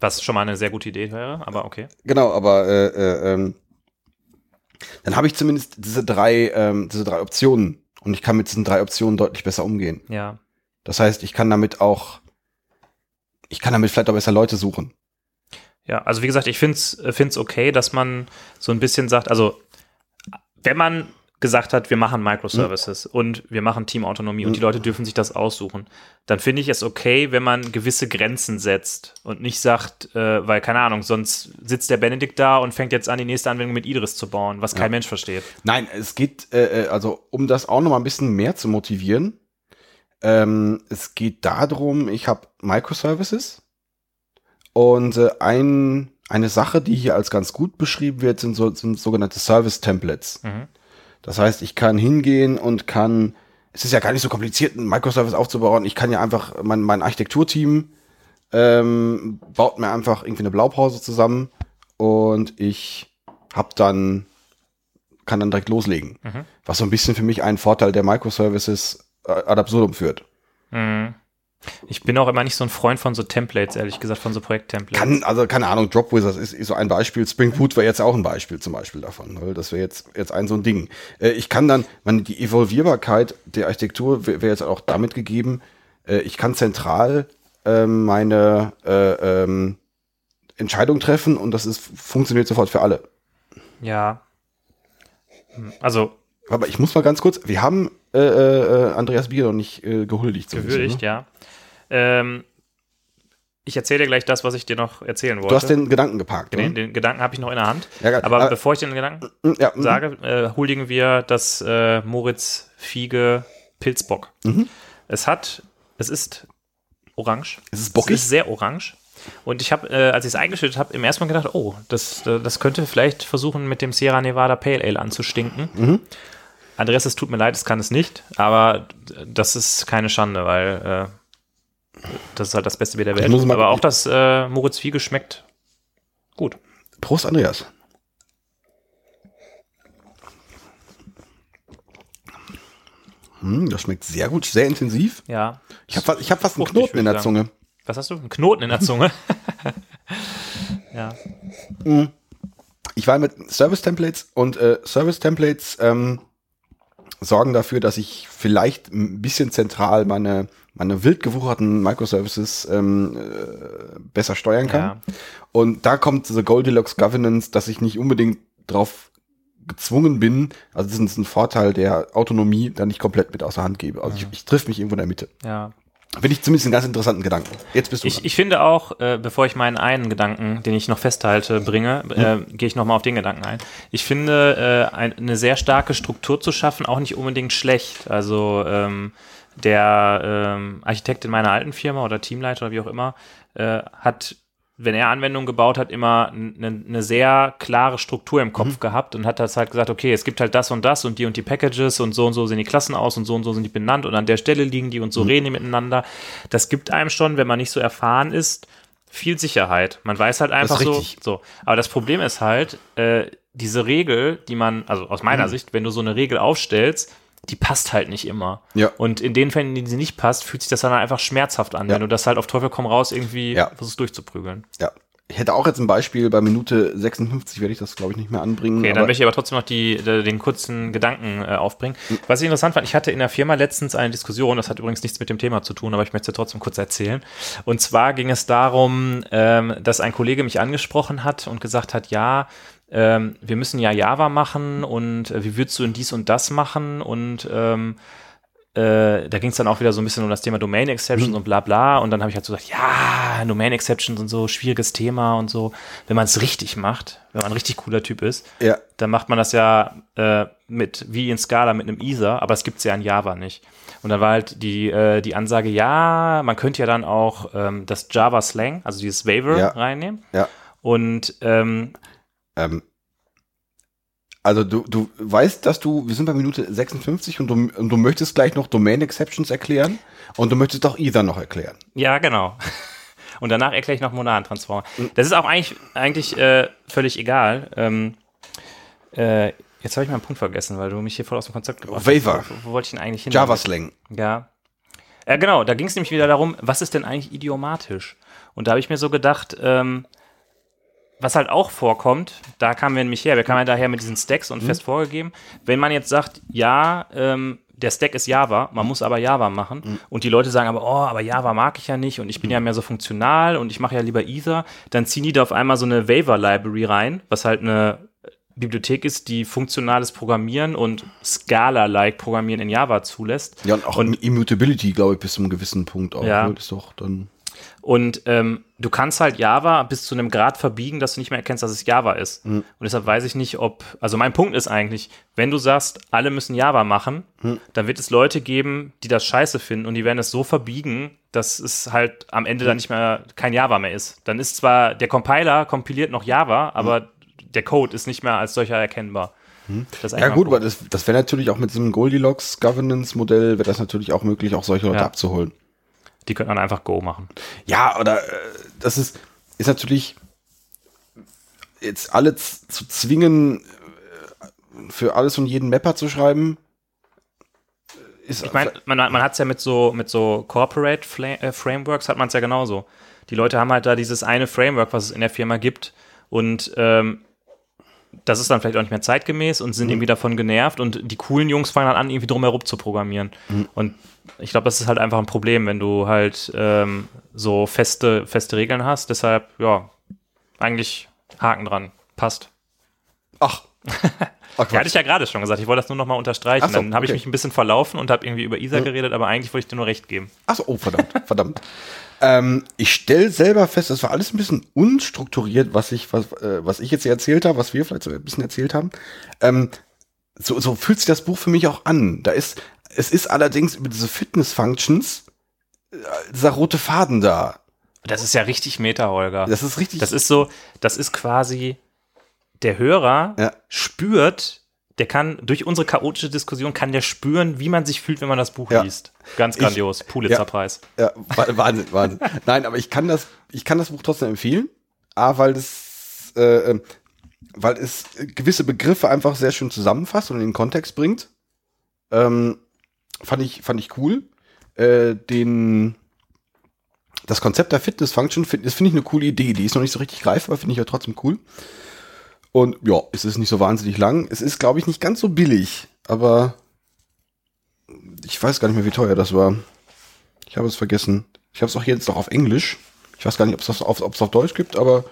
Was schon mal eine sehr gute Idee wäre, aber okay. Genau, aber äh, äh, ähm, dann habe ich zumindest diese drei, ähm, diese drei Optionen und ich kann mit diesen drei Optionen deutlich besser umgehen. Ja. Das heißt, ich kann damit auch, ich kann damit vielleicht auch besser Leute suchen. Ja, also wie gesagt, ich finde es okay, dass man so ein bisschen sagt, also wenn man gesagt hat, wir machen Microservices und wir machen Teamautonomie und die Leute dürfen sich das aussuchen, dann finde ich es okay, wenn man gewisse Grenzen setzt und nicht sagt, äh, weil keine Ahnung, sonst sitzt der Benedikt da und fängt jetzt an, die nächste Anwendung mit Idris zu bauen, was kein Mensch versteht. Nein, es geht, äh, äh, also um das auch noch mal ein bisschen mehr zu motivieren, ähm, es geht darum, ich habe Microservices und äh, ein, eine Sache, die hier als ganz gut beschrieben wird, sind, so, sind sogenannte Service-Templates. Mhm. Das heißt, ich kann hingehen und kann, es ist ja gar nicht so kompliziert, einen Microservice aufzubauen. Ich kann ja einfach, mein, mein Architekturteam ähm, baut mir einfach irgendwie eine Blaupause zusammen und ich hab dann, kann dann direkt loslegen. Mhm. Was so ein bisschen für mich einen Vorteil der Microservices äh, ad absurdum führt. Mhm. Ich bin auch immer nicht so ein Freund von so Templates, ehrlich gesagt, von so Projekttemplates. Kann, also keine Ahnung, Drop Wizards ist, ist so ein Beispiel. Spring Boot wäre jetzt auch ein Beispiel zum Beispiel davon. Weil das wäre jetzt, jetzt ein so ein Ding. Äh, ich kann dann, man, die Evolvierbarkeit der Architektur wäre wär jetzt auch damit gegeben, äh, ich kann zentral ähm, meine äh, ähm, Entscheidung treffen und das ist, funktioniert sofort für alle. ja. Also Aber ich muss mal ganz kurz, wir haben äh, äh, Andreas Bier noch nicht äh, gehuldigt. so ein bisschen, gewürdigt, ne? ja. Ähm, ich erzähle dir gleich das, was ich dir noch erzählen wollte. Du hast den Gedanken geparkt. den, oder? den Gedanken habe ich noch in der Hand. Ja. Aber Aber- bevor ich den Gedanken Mm, ja, mm. sage, äh, huldigen wir das äh, Moritz Fiege Pilzbock. Mhm. Es hat, es ist orange. Es ist bockig? Es ist sehr orange. Und ich habe, äh, als ich es eingeschüttet habe, im ersten Mal gedacht, oh, das, das könnte vielleicht versuchen, mit dem Sierra Nevada Pale Ale anzustinken. Mhm. Andreas, es tut mir leid, es kann es nicht, aber das ist keine Schande, weil äh, das ist halt das beste Bier der Welt. mal- Aber auch das äh, Moritz Fiege schmeckt gut. Prost, Andreas. Hm, das schmeckt sehr gut, sehr intensiv. Ja. Ich habe ich hab fast einen Knoten in der sagen. Zunge. Was hast du? Ein Knoten in der Zunge. (laughs) (laughs) ja. Ich war mit Service-Templates und äh, Service-Templates ähm, sorgen dafür, dass ich vielleicht ein bisschen zentral meine, meine wild gewucherten Microservices ähm, äh, besser steuern kann. Ja. Und da kommt diese Goldilocks Governance, dass ich nicht unbedingt drauf gezwungen bin, also das ist ein Vorteil der Autonomie, da nicht komplett mit außer Hand gebe. Also ich, ich triff mich irgendwo in der Mitte. ja. Finde ich zumindest einen ganz interessanten Gedanken. Jetzt bist du Ich, ich finde auch, äh, bevor ich meinen einen Gedanken, den ich noch festhalte, bringe, äh, gehe ich nochmal auf den Gedanken ein. Ich finde, äh, ein, eine sehr starke Struktur zu schaffen, auch nicht unbedingt schlecht. Also ähm, der ähm, Architekt in meiner alten Firma oder Teamleiter oder wie auch immer, äh, hat, wenn er Anwendungen gebaut hat, immer eine eine sehr klare Struktur im Kopf gehabt und hat das halt gesagt, okay, es gibt halt das und das und die und die Packages und so und so sehen die Klassen aus und so und so sind die benannt und an der Stelle liegen die und so reden die miteinander. Das gibt einem schon, wenn man nicht so erfahren ist, viel Sicherheit. Man weiß halt einfach so, so. Aber das Problem ist halt, äh, diese Regel, die man, also aus meiner Sicht, wenn du so eine Regel aufstellst, die passt halt nicht immer. Ja. Und in den Fällen, in denen sie nicht passt, fühlt sich das dann einfach schmerzhaft an, Ja. wenn du das halt auf Teufel komm raus irgendwie Ja. versuchst durchzuprügeln. Ja. Ich hätte auch jetzt ein Beispiel, bei Minute 56 werde ich das, glaube ich, nicht mehr anbringen. Okay, dann möchte ich aber trotzdem noch die, de- den kurzen Gedanken äh, aufbringen. Was ich interessant fand, ich hatte in der Firma letztens eine Diskussion, das hat übrigens nichts mit dem Thema zu tun, aber ich möchte es trotzdem kurz erzählen. Und zwar ging es darum, ähm, dass ein Kollege mich angesprochen hat und gesagt hat, ja, ähm, wir müssen ja Java machen und äh, wie würdest du in dies und das machen und ähm, äh, da ging es dann auch wieder so ein bisschen um das Thema Domain Exceptions und bla bla. Und dann habe ich halt so gesagt, ja, Domain Exceptions und so, schwieriges Thema und so. Wenn man es richtig macht, wenn man ein richtig cooler Typ ist, ja, dann macht man das ja äh, mit, wie in Scala mit einem Ether, aber es gibt's ja in Java nicht. Und dann war halt die, äh, die Ansage, ja, man könnte ja dann auch ähm, das Java Slang, also dieses Waiver Ja. reinnehmen. ja. Und ähm, Ähm, also du, du weißt, dass du, wir sind bei Minute 56 und du, und du möchtest gleich noch Domain Exceptions erklären und du möchtest auch Ether noch erklären. Ja, genau. (laughs) Und danach erkläre ich noch modalen Transformer. Das ist auch eigentlich, eigentlich äh, völlig egal. Ähm, äh, jetzt habe ich meinen Punkt vergessen, weil du mich hier voll aus dem Konzept gebracht Waiver. hast. Wo, wo wollte ich denn eigentlich hin? Java Slang. Ja. Ja, genau, da ging es nämlich wieder darum, was ist denn eigentlich idiomatisch? Und da habe ich mir so gedacht, ähm, was halt auch vorkommt, da kamen wir nämlich her, wir kamen ja daher mit diesen Stacks und fest vorgegeben, wenn man jetzt sagt, ja, ähm, der Stack ist Java, man muss aber Java machen und die Leute sagen aber, oh, aber Java mag ich ja nicht und ich bin ja mehr so funktional und ich mache ja lieber Ether, dann ziehen die da auf einmal so eine Waiver-Library rein, was halt eine Bibliothek ist, die funktionales Programmieren und Scala-like Programmieren in Java zulässt. Ja, und auch Immutability, glaube ich, bis zu einem gewissen Punkt auch. Ja. ne? Das ist doch dann. Und ähm, du kannst halt Java bis zu einem Grad verbiegen, dass du nicht mehr erkennst, dass es Java ist. Hm. Und deshalb weiß ich nicht, ob, also mein Punkt ist eigentlich, wenn du sagst, alle müssen Java machen, Hm. dann wird es Leute geben, die das scheiße finden und die werden es so verbiegen, dass es halt am Ende Hm. dann nicht mehr kein Java mehr ist. Dann ist zwar der Compiler kompiliert noch Java, aber der Code ist nicht mehr als solcher erkennbar. Hm. Ja gut, aber das, das wäre natürlich auch mit diesem Goldilocks Governance Modell, wäre das natürlich auch möglich, auch solche Leute Ja. abzuholen. Die können dann einfach Go machen. Ja, oder äh, das ist, ist natürlich jetzt alle zu zwingen, äh, für alles und jeden Mapper zu schreiben. äh, Ist, Ich meine, man, man hat es ja mit so, mit so Corporate Frameworks, hat man es ja genauso. Die Leute haben halt da dieses eine Framework, was es in der Firma gibt und ähm, das ist dann vielleicht auch nicht mehr zeitgemäß und sind irgendwie davon genervt und die coolen Jungs fangen dann an, irgendwie drumherum zu programmieren. Und ich glaube, das ist halt einfach ein Problem, wenn du halt ähm, so feste, feste Regeln hast. Deshalb, ja, eigentlich Haken dran. Passt. ach, (laughs) Ach, Ja, hatte ich ja gerade schon gesagt. Ich wollte das nur noch mal unterstreichen. So, Dann habe ich okay. mich ein bisschen verlaufen und habe irgendwie über Isa geredet, aber eigentlich wollte ich dir nur recht geben. Achso, oh, verdammt, (laughs) verdammt. Ähm, ich stelle selber fest, es war alles ein bisschen unstrukturiert, was ich, was, äh, was ich jetzt hier erzählt habe, was wir vielleicht so ein bisschen erzählt haben. Ähm, so, so fühlt sich das Buch für mich auch an. Da ist, es ist allerdings über diese Fitness-Functions äh, dieser rote Faden da. Das ist ja richtig Meta, Holger. Das ist richtig. Das ist so, das ist quasi der Hörer Ja. spürt, der kann durch unsere chaotische Diskussion kann der spüren, wie man sich fühlt, wenn man das Buch Ja. liest. Ganz grandios, Pulitzer-Preis. Ja, Wa- Wahnsinn, Wahnsinn. Nein, aber ich kann das, ich kann das Buch trotzdem empfehlen. A, weil das, äh, ähm, weil es gewisse Begriffe einfach sehr schön zusammenfasst und in den Kontext bringt. Ähm, fand ich, fand ich cool. Äh, den, das Konzept der Fitness Function, find, das finde ich eine coole Idee. Die ist noch nicht so richtig greifbar, finde ich ja trotzdem cool. Und ja, es ist nicht so wahnsinnig lang. Es ist, glaube ich, nicht ganz so billig, aber ich weiß gar nicht mehr, wie teuer das war. Ich habe es vergessen. Ich habe es auch jetzt noch auf Englisch. Ich weiß gar nicht, ob es das auf, ob es auf Deutsch gibt, aber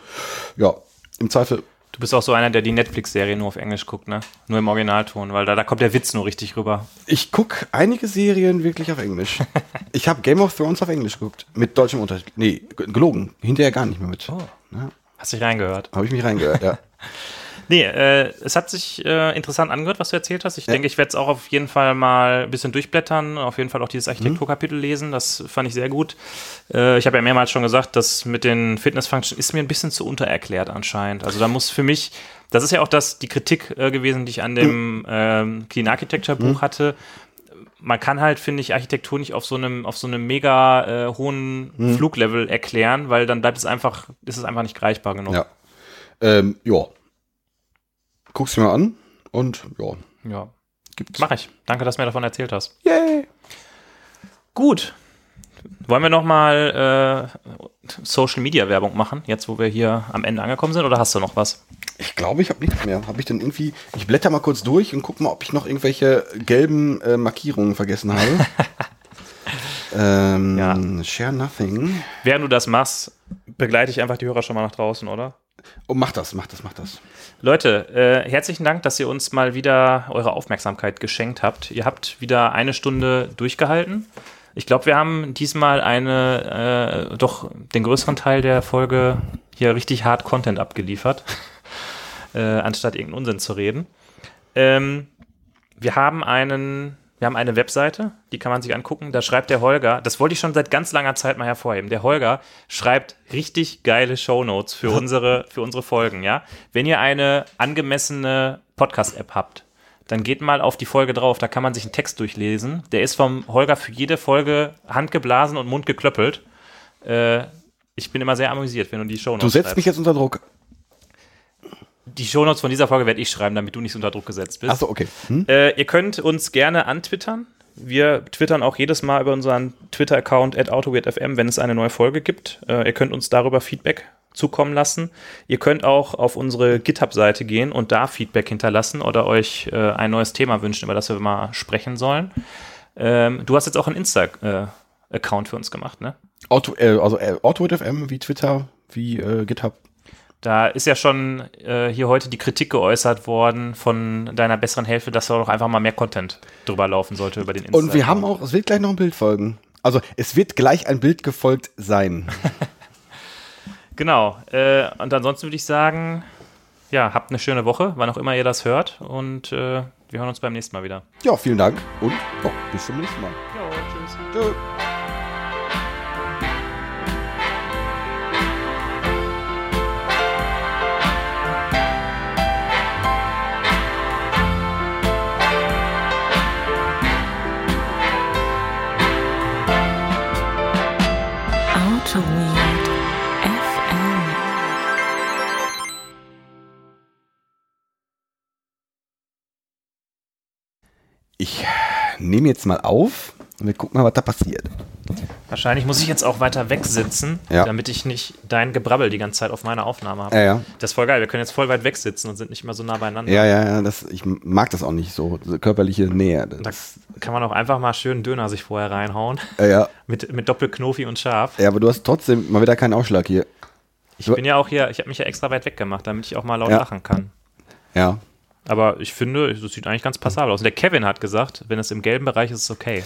ja, im Zweifel. Du bist auch so einer, der die Netflix-Serie nur auf Englisch guckt, ne? Nur im Originalton, weil da, da kommt der Witz nur richtig rüber. Ich gucke einige Serien wirklich auf Englisch. (laughs) ich habe Game of Thrones auf Englisch geguckt. Mit deutschem Untertitel. Nee, ge- gelogen. Hinterher gar nicht mehr mit. Oh. Ja, Hast dich reingehört. habe ich mich reingehört, ja. (laughs) Nee, äh, es hat sich äh, interessant angehört, was du erzählt hast. Ich denke, ich werde es auch auf jeden Fall mal ein bisschen durchblättern, auf jeden Fall auch dieses Architekturkapitel lesen. Das fand ich sehr gut. Äh, ich habe ja mehrmals schon gesagt, das mit den Fitness-Functions ist mir ein bisschen zu untererklärt anscheinend. Also da muss für mich, das ist ja auch das, die Kritik äh, gewesen, die ich an dem ähm, Clean Architecture Buch hatte. Man kann halt, finde ich, Architektur nicht auf so einem, auf so einem mega äh, hohen Fluglevel erklären, weil dann bleibt es einfach, ist es einfach nicht greifbar genug. ja. Ähm, ja. Guck's dir mal an und ja. ja. Gibt's. Mach ich. Danke, dass du mir davon erzählt hast. Yay! Gut. Wollen wir nochmal äh, Social Media Werbung machen, jetzt wo wir hier am Ende angekommen sind, oder hast du noch was? Ich glaube, ich habe nichts mehr. Habe ich denn irgendwie. Ich blätter mal kurz durch und guck mal, ob ich noch irgendwelche gelben äh, Markierungen vergessen habe. (laughs) ähm, Ja. Share nothing. Während du das machst, begleite ich einfach die Hörer schon mal nach draußen, oder? Oh, mach das, mach das, mach das. Leute, äh, herzlichen Dank, dass ihr uns mal wieder eure Aufmerksamkeit geschenkt habt. Ihr habt wieder eine Stunde durchgehalten. Ich glaube, wir haben diesmal eine, äh, doch den größeren Teil der Folge hier richtig hart Content abgeliefert, (laughs) äh, anstatt irgendeinen Unsinn zu reden. Ähm, wir haben einen, wir haben eine Webseite, die kann man sich angucken. Da schreibt der Holger, das wollte ich schon seit ganz langer Zeit mal hervorheben. Der Holger schreibt richtig geile Shownotes für (laughs) unsere, für unsere Folgen, ja. Wenn ihr eine angemessene Podcast-App habt, dann geht mal auf die Folge drauf, da kann man sich einen Text durchlesen. Der ist vom Holger für jede Folge handgeblasen und mundgeklöppelt. Äh, ich bin immer sehr amüsiert, wenn du die Shownotes Du setzt schreibst. mich jetzt unter Druck. Die Shownotes von dieser Folge werde ich schreiben, damit du nicht so unter Druck gesetzt bist. Achso, okay. Hm? Äh, ihr könnt uns gerne antwittern. Wir twittern auch jedes Mal über unseren Twitter-Account at AutoWeirdFM, wenn es eine neue Folge gibt. Äh, ihr könnt uns darüber Feedback zukommen lassen. Ihr könnt auch auf unsere GitHub-Seite gehen und da Feedback hinterlassen oder euch äh, ein neues Thema wünschen, über das wir mal sprechen sollen. Ähm, du hast jetzt auch einen Insta-Account für uns gemacht, ne? Auto, äh, also äh, AutoWitFM wie Twitter, wie äh, GitHub. Da ist ja schon äh, hier heute die Kritik geäußert worden von deiner besseren Hälfte, dass da doch einfach mal mehr Content drüber laufen sollte über den Insta. Und wir haben auch, es wird gleich noch ein Bild folgen. Also es wird gleich ein Bild gefolgt sein. (laughs) Genau. Äh, und ansonsten würde ich sagen, ja, habt eine schöne Woche, wann auch immer ihr das hört. Und äh, wir hören uns beim nächsten Mal wieder. ja, vielen Dank und ja, bis zum nächsten Mal. Jo, tschüss. Tschö. Ich nehme jetzt mal auf und wir gucken mal, was da passiert. Wahrscheinlich muss ich jetzt auch weiter wegsitzen, Ja. damit ich nicht dein Gebrabbel die ganze Zeit auf meiner Aufnahme habe. Ja, ja. Das ist voll geil. Wir können jetzt voll weit wegsitzen und sind nicht immer so nah beieinander. Ja, ja, ja, das, ich mag das auch nicht so, körperliche Nähe. Da Das, kann man auch einfach mal schön Döner sich vorher reinhauen. ja, ja, (laughs) Mit, mit Doppelknofi und scharf. ja, aber du hast trotzdem mal wieder keinen Ausschlag hier. Ich bin ja auch hier, ich habe mich ja extra weit weggemacht, damit ich auch mal laut lachen kann. Ja, Aber ich finde, das sieht eigentlich ganz passabel aus. Und der Kevin hat gesagt, wenn es im gelben Bereich ist, ist es okay.